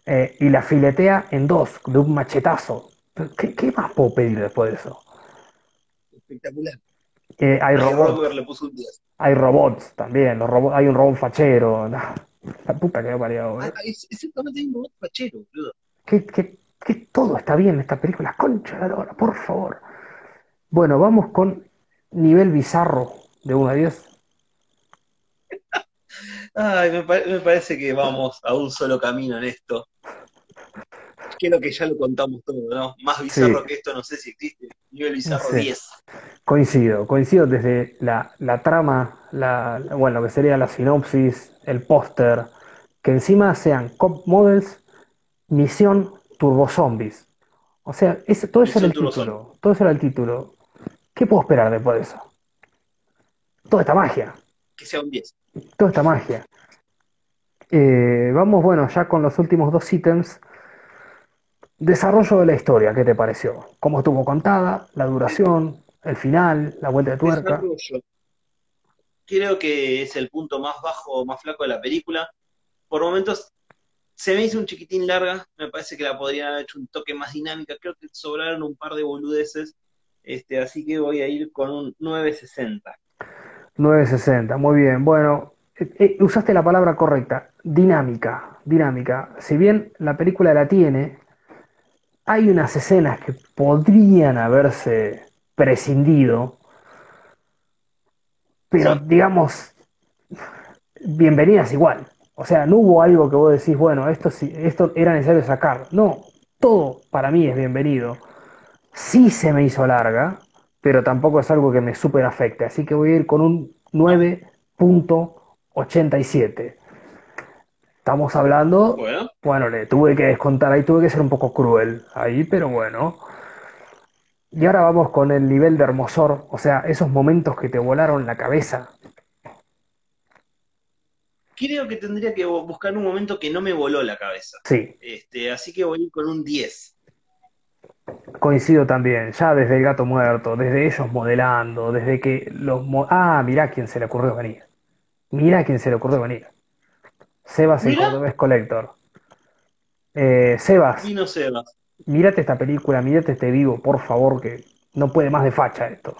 eh, y la filetea en dos, de un machetazo. ¿Qué, qué más puedo pedir después de eso? Espectacular. Eh, hay Ay, robots, Robert le puso un 10. hay robots también. Los robots, hay un robot fachero. nah, la puta que me Ah, boludo. es exactamente el mismo boludo. Que, que- que todo está bien en esta película, concha de la por favor. Bueno, vamos con nivel bizarro de 1 a 10. Ay, me, pa- me parece que vamos a un solo camino en esto. Creo que ya lo contamos todo, ¿no? Más bizarro Sí. que esto no sé si existe. Nivel bizarro Sí. 10. Coincido, coincido desde la, la trama, la, bueno, lo que sería la sinopsis, el póster, que encima sean cop models, misión turbo zombies. O sea, ese- todo eso era el título, todo eso era el título. ¿Qué puedo esperar después de eso? Toda esta magia. Que sea un 10. toda esta magia. Eh, vamos, bueno, ya con los últimos dos ítems. Desarrollo de la historia, ¿qué te pareció? ¿Cómo estuvo contada? ¿La duración? ¿El final? ¿La vuelta de tuerca? Creo que es el punto más bajo, más flaco de la película. Por momentos se me hizo un chiquitín larga, me parece que la podría haber hecho un toque más dinámica, creo que sobraron un par de boludeces, este, así que voy a ir con un 960. 960, muy bien. Bueno, eh, eh, usaste la palabra correcta, dinámica, dinámica. Si bien la película la tiene, hay unas escenas que podrían haberse prescindido, pero digamos, bienvenidas igual. O sea, no hubo algo que vos decís, bueno, esto, sí, esto era necesario sacar. No, todo para mí es bienvenido. Sí se me hizo larga, pero tampoco es algo que me súper afecte. Así que voy a ir con un 9.87. Estamos hablando, Bueno, bueno, le tuve que descontar ahí, tuve que ser un poco cruel ahí, pero bueno. Y ahora vamos con el nivel de hermosor, o sea, esos momentos que te volaron la cabeza. creo que tendría que bu- buscar un momento que no me voló la cabeza. Sí, Este, así que voy a ir con un 10. coincido también, ya desde el gato muerto, desde ellos modelando, desde que los... mo- ah, mirá quién se le ocurrió venir. Mirá quién se le ocurrió venir. Sebas el. Cordobés Collector. Eh, Sebas, Y no más. mírate esta película, mírate este vivo, por favor, que no puede más de facha esto.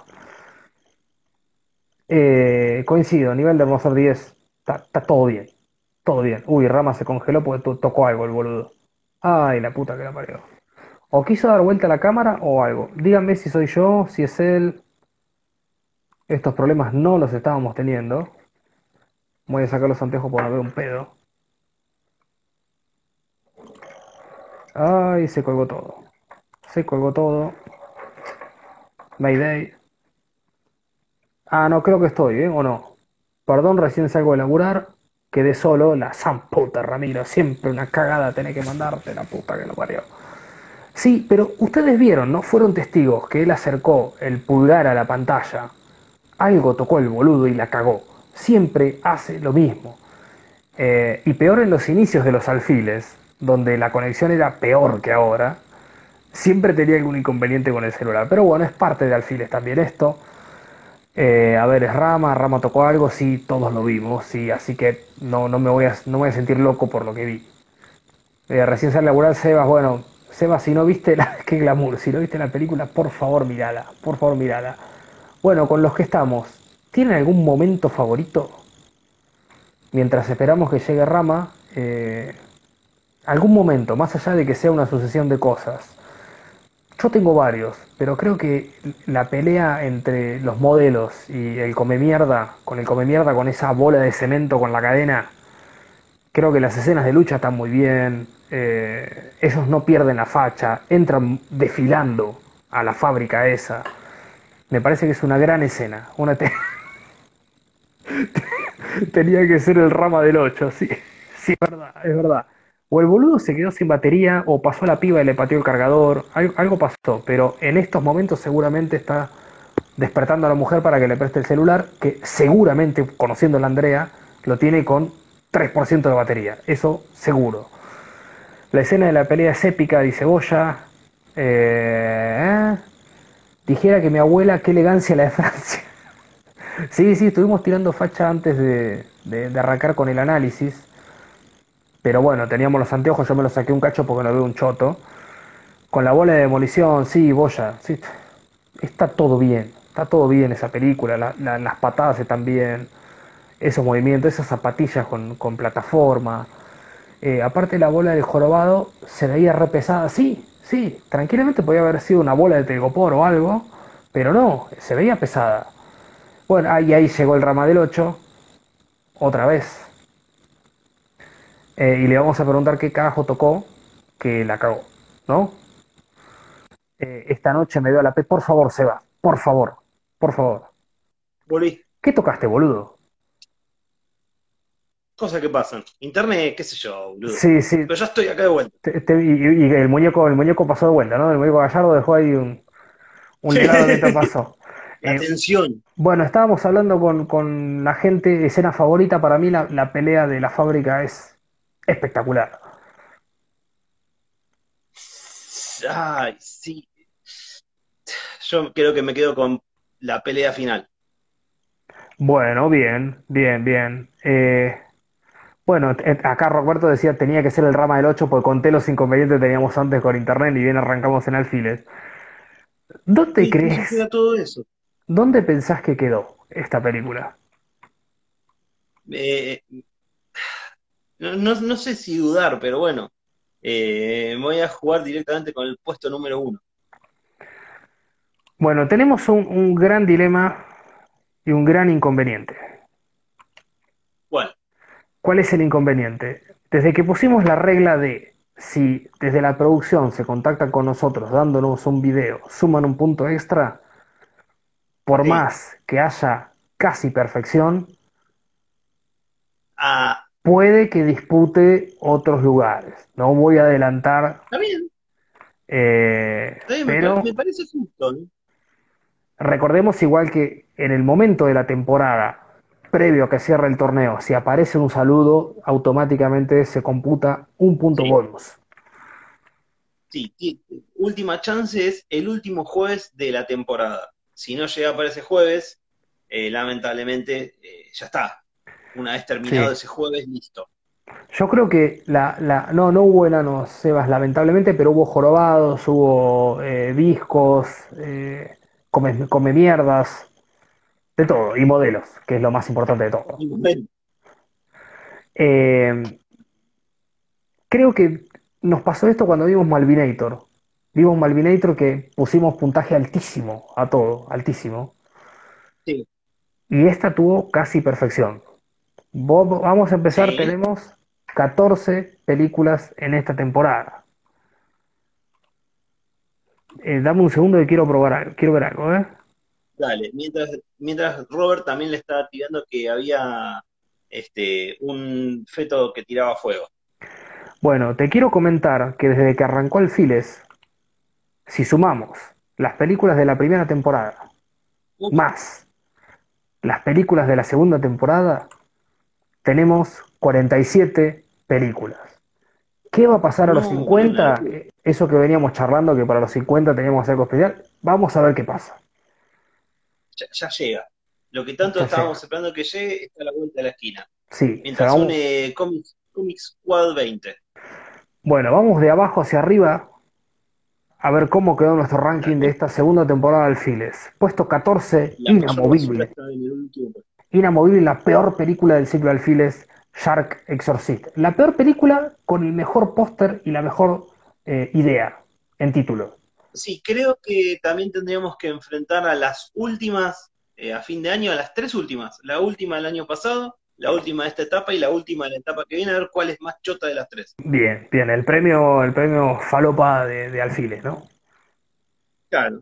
Eh, coincido, nivel de hermosor 10, está, todo bien, todo bien. Uy, Rama se congeló porque to- tocó algo el boludo. Ay, la puta que la parió. O quiso dar vuelta a la cámara o algo. Díganme si soy yo, si es él. Estos problemas no los estábamos teniendo. Voy a sacar los anteojos para ver un pedo. Ay, se colgó todo. Se colgó todo. Mayday. Ah, no, creo que estoy, ¿eh? ¿O no? Perdón, recién salgo de laburar. Quedé solo. La san puta, Ramiro. Siempre una cagada tener que mandarte la puta que lo parió. Sí, pero ustedes vieron, ¿no? Fueron testigos que él acercó el pulgar a la pantalla. Algo tocó el boludo y la cagó. Siempre hace lo mismo. Eh, y peor en los inicios de los alfiles, donde la conexión era peor que ahora, siempre tenía algún inconveniente con el celular. Pero bueno, es parte de alfiles también esto. Eh, a ver, es Rama, Rama tocó algo, sí, todos lo vimos, sí, así que no, no me voy a, no me voy a sentir loco por lo que vi. Eh, recién sale a laburar Sebas, bueno, Sebas, si no viste la, qué glamour, si no viste la película, por favor mirala, por favor mirala. Bueno, con los que estamos, ¿tienen algún momento favorito? Mientras esperamos que llegue Rama, eh, algún momento, más allá de que sea una sucesión de cosas. Yo tengo varios, pero creo que la pelea entre los modelos y el come mierda, con el come mierda con esa bola de cemento con la cadena, creo que las escenas de lucha están muy bien. eh, ellos no pierden la facha, entran desfilando a la fábrica esa. Me parece que es una gran escena. Una Tenía que ser el rama del 8, sí. Sí, es verdad, es verdad. O el boludo se quedó sin batería, o pasó la piba y le pateó el cargador. Algo, pasó, pero en estos momentos seguramente está despertando a la mujer para que le preste el celular, que seguramente, conociendo a la Andrea, lo tiene con 3% de batería. Eso seguro. La escena de la pelea es épica, dice Boya. Eh, dijera que mi abuela, qué elegancia la de Francia. Sí, sí, estuvimos tirando facha antes de, de- arrancar con el análisis. Pero bueno, teníamos los anteojos, yo me los saqué un cacho porque no veo un choto. Con la bola de demolición, sí, Boya, sí. Está todo bien, está todo bien esa película, la- la- las patadas están bien, esos movimientos, esas zapatillas con, con plataforma. Eh, aparte la bola del jorobado se veía re pesada, sí, sí, tranquilamente podía haber sido una bola de telgopor o algo, pero no, se veía pesada. Bueno, ahí, ahí llegó el rama del 8, otra vez. Eh, y le vamos a preguntar qué carajo tocó que la cagó, ¿no? Eh, esta noche me veo a la P. Por favor, Seba, por favor, por favor. Volví. ¿Qué tocaste, boludo? Cosas que pasan. Internet, qué sé yo, boludo. Sí, sí. Pero ya estoy acá de vuelta. te- te- y, y el muñeco, el muñeco pasó de vuelta, ¿no? El muñeco Gallardo dejó ahí un, un Sí. legado que te pasó. La Eh, tensión. Bueno, estábamos hablando con, con la gente, escena favorita, para mí la, la pelea de la fábrica es espectacular. Ay, sí. Yo creo que me quedo con la pelea final. Bueno, bien, bien, bien. Eh, bueno, eh, acá Roberto decía tenía que ser el rama del 8 porque conté los inconvenientes que teníamos antes con internet y bien arrancamos en alfiles. ¿Dónde ¿Y crees, queda todo eso? Dónde pensás que quedó esta película? Eh, no, no- no sé si dudar, pero bueno, eh, me voy a jugar directamente con el puesto número uno. Bueno, tenemos un, un gran dilema y un gran inconveniente. ¿Cuál? ¿Cuál es el inconveniente? Desde que pusimos la regla de si desde la producción se contactan con nosotros dándonos un video, suman un punto extra, por Sí. más que haya casi perfección, Ah, puede que dispute otros lugares. No voy a adelantar, está bien, eh, está bien, me, pero me parece justo, ¿no? recordemos igual que en el momento de la temporada, previo a que cierre el torneo, si aparece un saludo, automáticamente se computa un punto Sí, bonus. sí. Última chance es el último jueves de la temporada. Si no llega para ese jueves, eh, lamentablemente eh, ya está. Una vez terminado Sí. ese jueves, listo. Yo creo que la, la, no, no hubo enanos, Sebas, lamentablemente, pero hubo jorobados, hubo eh, discos, come, come mierdas, de todo, y modelos, que es lo más importante de todo. Creo que nos pasó esto cuando vimos Malvinator. Vimos Malvinator que pusimos puntaje altísimo a todo, altísimo. sí, Y esta tuvo casi perfección. Vos- vamos a empezar, sí, tenemos 14 películas en esta temporada. Eh, dame un segundo que quiero probar algo, quiero ver algo, ¿eh? dale. Mientras, mientras Robert también le estaba tirando que había este, un feto que tiraba fuego. Bueno, te quiero comentar que desde que arrancó Alfiles, si sumamos las películas de la primera temporada más las películas de la segunda temporada, tenemos 47 películas. ¿Qué va a pasar a los no, una 50? locura. Eh, Eso que veníamos charlando, que para los 50 teníamos que hacer algo especial. Vamos a ver qué pasa. Ya, ya llega. Lo que tanto Ya estábamos llega. esperando que llegue está a la vuelta de la esquina. Sí, Mientras vamos, Comics, Comics Squad 20. bueno, vamos de abajo hacia arriba a ver cómo quedó nuestro ranking de esta segunda temporada de Alfiles. Puesto 14, La mayor basura Inamovible. Inamovible, la peor película del ciclo de Alfiles, Shark Exorcist. La peor película con el mejor póster y la mejor eh, idea en título. Sí, creo que también tendríamos que enfrentar a las últimas, eh, a fin de año, a las tres últimas. La última del año pasado, la última de esta etapa y la última de la etapa que viene, a ver cuál es más chota de las tres. Bien, bien, el premio, el premio falopa de, de Alfiles, ¿no? Claro,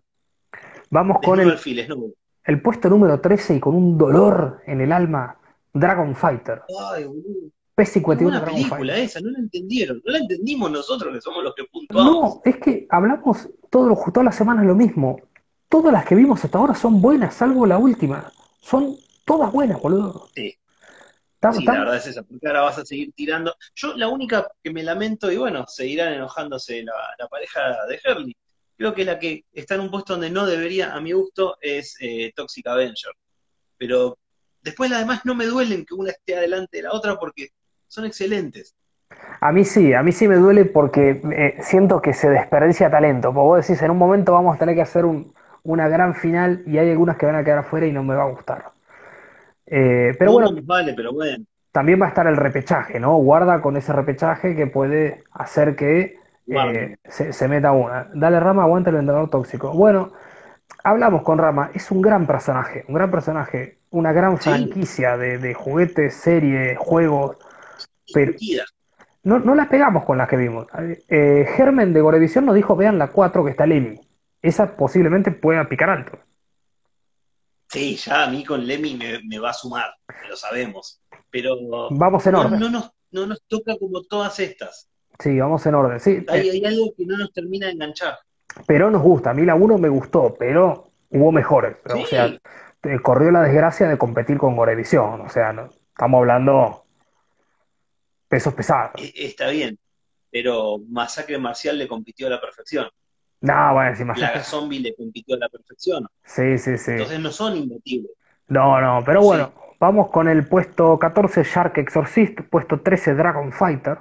Vamos con el, alfiles, no. el puesto número 13 y con un dolor en el alma, Dragon Fighter. Ay, boludo. Qué P51 buena Dragon película Fighter. esa, no la entendieron. No la entendimos nosotros que somos los que puntuamos. No, es que hablamos todos todas las semanas lo mismo. Todas las que vimos hasta ahora son buenas, salvo la última. Son todas buenas, boludo. Sí, Sí, la verdad es esa, porque ahora vas a seguir tirando. Yo la única que me lamento, y bueno, seguirán enojándose la, la pareja de Herley. Creo que la que está en un puesto donde no debería, a mi gusto, es eh, Toxic Avenger. Pero después las demás no me duelen que una esté adelante de la otra porque son excelentes. A mí sí, a mí sí me duele porque eh, siento que se desperdicia talento. Porque vos decís, en un momento vamos a tener que hacer un- una gran final y hay algunas que van a quedar afuera y no me va a gustar. Eh, pero No bueno, vale, pero bueno, también va a estar el repechaje, ¿no? Guarda con ese repechaje que puede hacer que eh, se, se meta una. Dale Rama, aguanta el vendedor tóxico. Bueno, hablamos con Rama, es un gran personaje, un gran personaje, una gran Sí, franquicia de, de juguetes, series, juegos, pero no, no la pegamos con las que vimos. Eh, Germen de Gorevisión nos dijo, vean la 4 que está Lemi. Esa posiblemente pueda picar alto. Sí, ya a mí con Lemmy me, me va a sumar, lo sabemos. Pero Vamos en no, orden. no nos, no nos toca como todas estas. Sí, vamos en orden. Sí, Hay, eh, hay algo que no nos termina de enganchar. pero nos gusta. A mí la 1 me gustó, pero hubo mejores. O sea, corrió la desgracia de competir con Gorevisión. O sea, no- estamos hablando pesos pesados. e- está bien, pero Masacre Marcial le compitió a la perfección. No, bueno, imagínate. Plaga Zombie le compitió a la perfección. Sí, sí, sí. Entonces no son imbatibles. No, no, pero bueno, vamos con el puesto 14 Shark Exorcist, puesto 13 Dragon Fighter,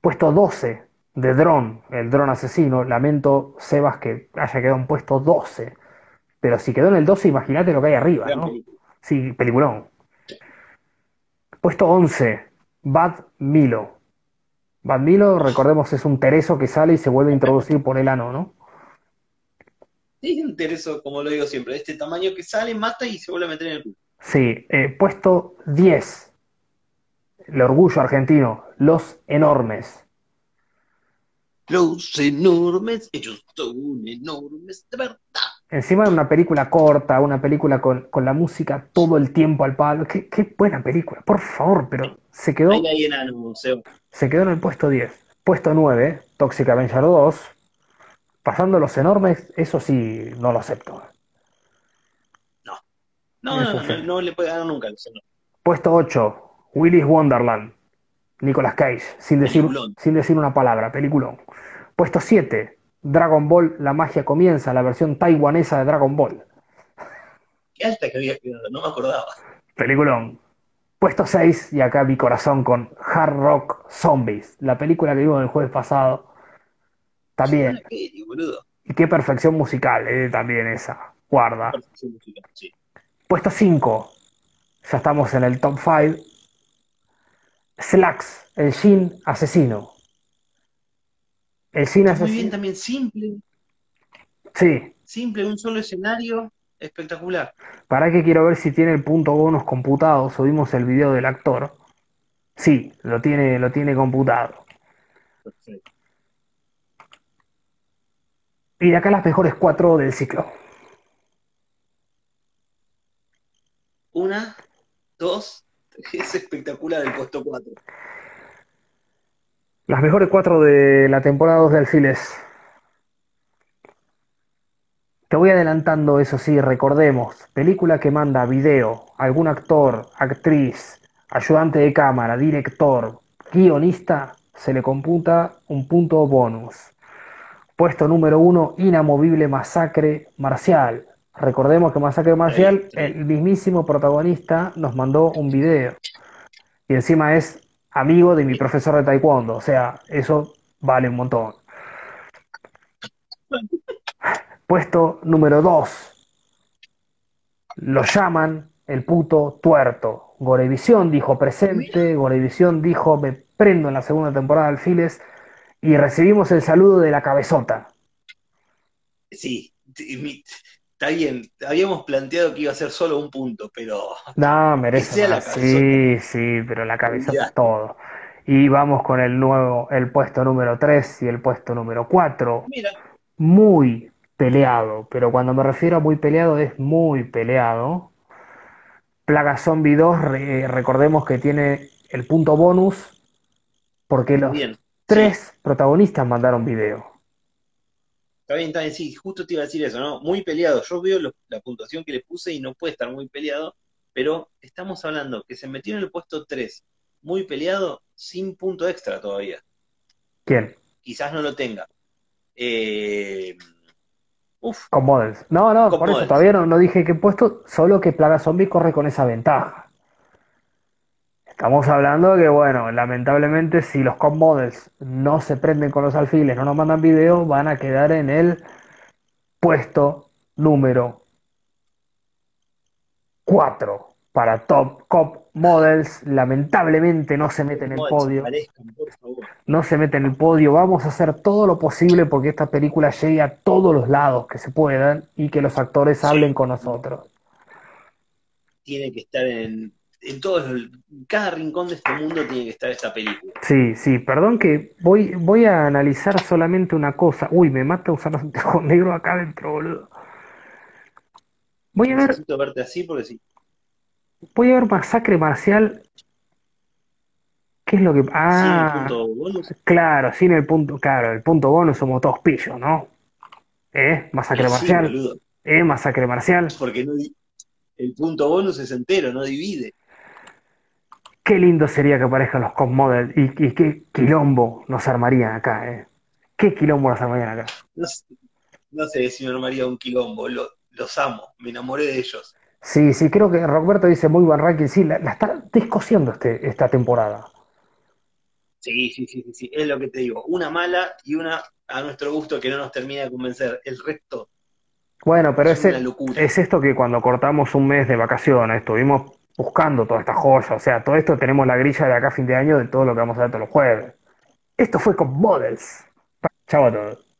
puesto 12 de Drone, el dron asesino. Lamento, Sebas, que haya quedado en puesto 12. Pero si quedó en el 12, imagínate lo que hay arriba, Gran ¿no? película. Sí, peliculón. Puesto 11, Bad Milo. Bad Milo, recordemos, es un tereso que sale y se vuelve a introducir por el ano, ¿no? Sí, es un tereso, como lo digo siempre, de este tamaño que sale, mata y se vuelve a meter en el culo. Sí, eh, puesto 10, el orgullo argentino, Los Enormes. Los enormes, ellos son enormes de verdad. Encima de una película corta, una película con, con la música todo el tiempo al palo. Qué, qué buena película, por favor, pero se quedó, Ahí hay enano, Seba. se quedó en el puesto 10. Puesto 9, Toxic Avenger 2. Pasando Los Enormes, eso sí, no lo acepto. No, no, no, sí. no, no le puede ganar nunca enormes. Puesto 8, Willy's Wonderland. Nicolas Cage, sin decir, sin decir una palabra, peliculón. Puesto 7, Dragon Ball, la magia comienza, la versión taiwanesa de Dragon Ball. Qué alta que había quedado, no me acordaba. Peliculón. Puesto 6, y acá mi corazón con Hard Rock Zombies, la película que vimos el jueves pasado. También. Boludo. Y qué perfección musical, eh, también esa. Guarda. Musical, sí. Puesto 5, ya estamos en el top 5. Slacks, el Shin asesino. El Shin Muy bien también, simple, Sí, simple, un solo escenario, espectacular. para que quiero ver si tiene el punto bonus computado. Subimos el video del actor. Sí, lo tiene, lo tiene computado. Perfecto. Y de acá las mejores cuatro del ciclo. Una, dos, es espectacular el puesto cuatro. Las mejores cuatro de la temporada 2 de Alfiles. Te voy adelantando, eso sí, recordemos, película que manda video, algún actor, actriz, ayudante de cámara, director, guionista, se le computa un punto bonus. Puesto número uno, Inamovible Masacre Marcial. Recordemos que Masacre Marcial, el mismísimo protagonista nos mandó un video. Y encima es amigo de mi profesor de taekwondo. O sea, eso vale un montón. Puesto número 2. Lo llaman el puto tuerto. Gorevisión dijo presente. Gorevisión dijo me prendo en la segunda temporada de Alfiles. Y recibimos el saludo de la cabezota. Sí, mi- está bien. Habíamos planteado que iba a ser solo un punto, pero No, merece la. Sí, sí, pero la cabezota Ya. es todo. Y vamos con el nuevo, el puesto número 3 y el puesto número 4. mira, Muy peleado, pero cuando me refiero a muy peleado es muy peleado. Plaga Zombie 2, re- recordemos que tiene el punto bonus porque los bien. tres protagonistas mandaron video. Está bien, está bien, sí, justo te iba a decir eso, ¿no? Muy peleado. Yo veo lo- la puntuación que le puse y no puede estar muy peleado, pero estamos hablando que se metió en el puesto 3, muy peleado, sin punto extra todavía. ¿Quién? Quizás no lo tenga. Eh, uf, Con Models. No, no, Con por eso todavía no, no dije qué puesto, solo que Plaga Zombie corre con esa ventaja. Estamos hablando de que, bueno, lamentablemente si los Cop Models no se prenden con los alfiles, no nos mandan video, van a quedar en el puesto número 4 para Top Cop Models. Lamentablemente no se mete en el podio. no se mete en el podio. Vamos a hacer todo lo posible porque esta película llegue a todos los lados que se puedan y que los actores hablen con nosotros. Tiene que estar en, en en cada rincón de este mundo tiene que estar esta película. Sí, sí, perdón que voy, voy a analizar solamente una cosa. Uy, me mata usar los anteojos negros acá adentro, boludo. Voy a ver, Necesito verte así porque sí. voy a ver Masacre Marcial. ¿Qué es lo que... Sin Ah, punto bonus. claro, sin el punto, claro, el punto bonus somos todos pillos, ¿no? ¿Eh? Masacre sí, Marcial. boludo, ¿Eh? Masacre Marcial. porque no el punto bonus es entero, no divide. Qué lindo sería que aparezcan los Cop Model y, y qué quilombo nos armarían acá, ¿eh? Qué quilombo nos armarían acá. No sé, no sé si me armaría un quilombo. los amo, me enamoré de ellos. Sí, sí, creo que Roberto dice muy buen ranking. Sí, la, está descosiendo este, esta temporada. Sí, sí, sí, sí, es lo que te digo. Una mala y una a nuestro gusto que no nos termina de convencer. El resto. Bueno, pero es, es, esto que cuando cortamos un mes de vacaciones estuvimos buscando toda esta joya. O sea, todo esto tenemos la grilla de acá a fin de año de todo lo que vamos a ver todos los jueves. Esto fue con Models. Chao a todos.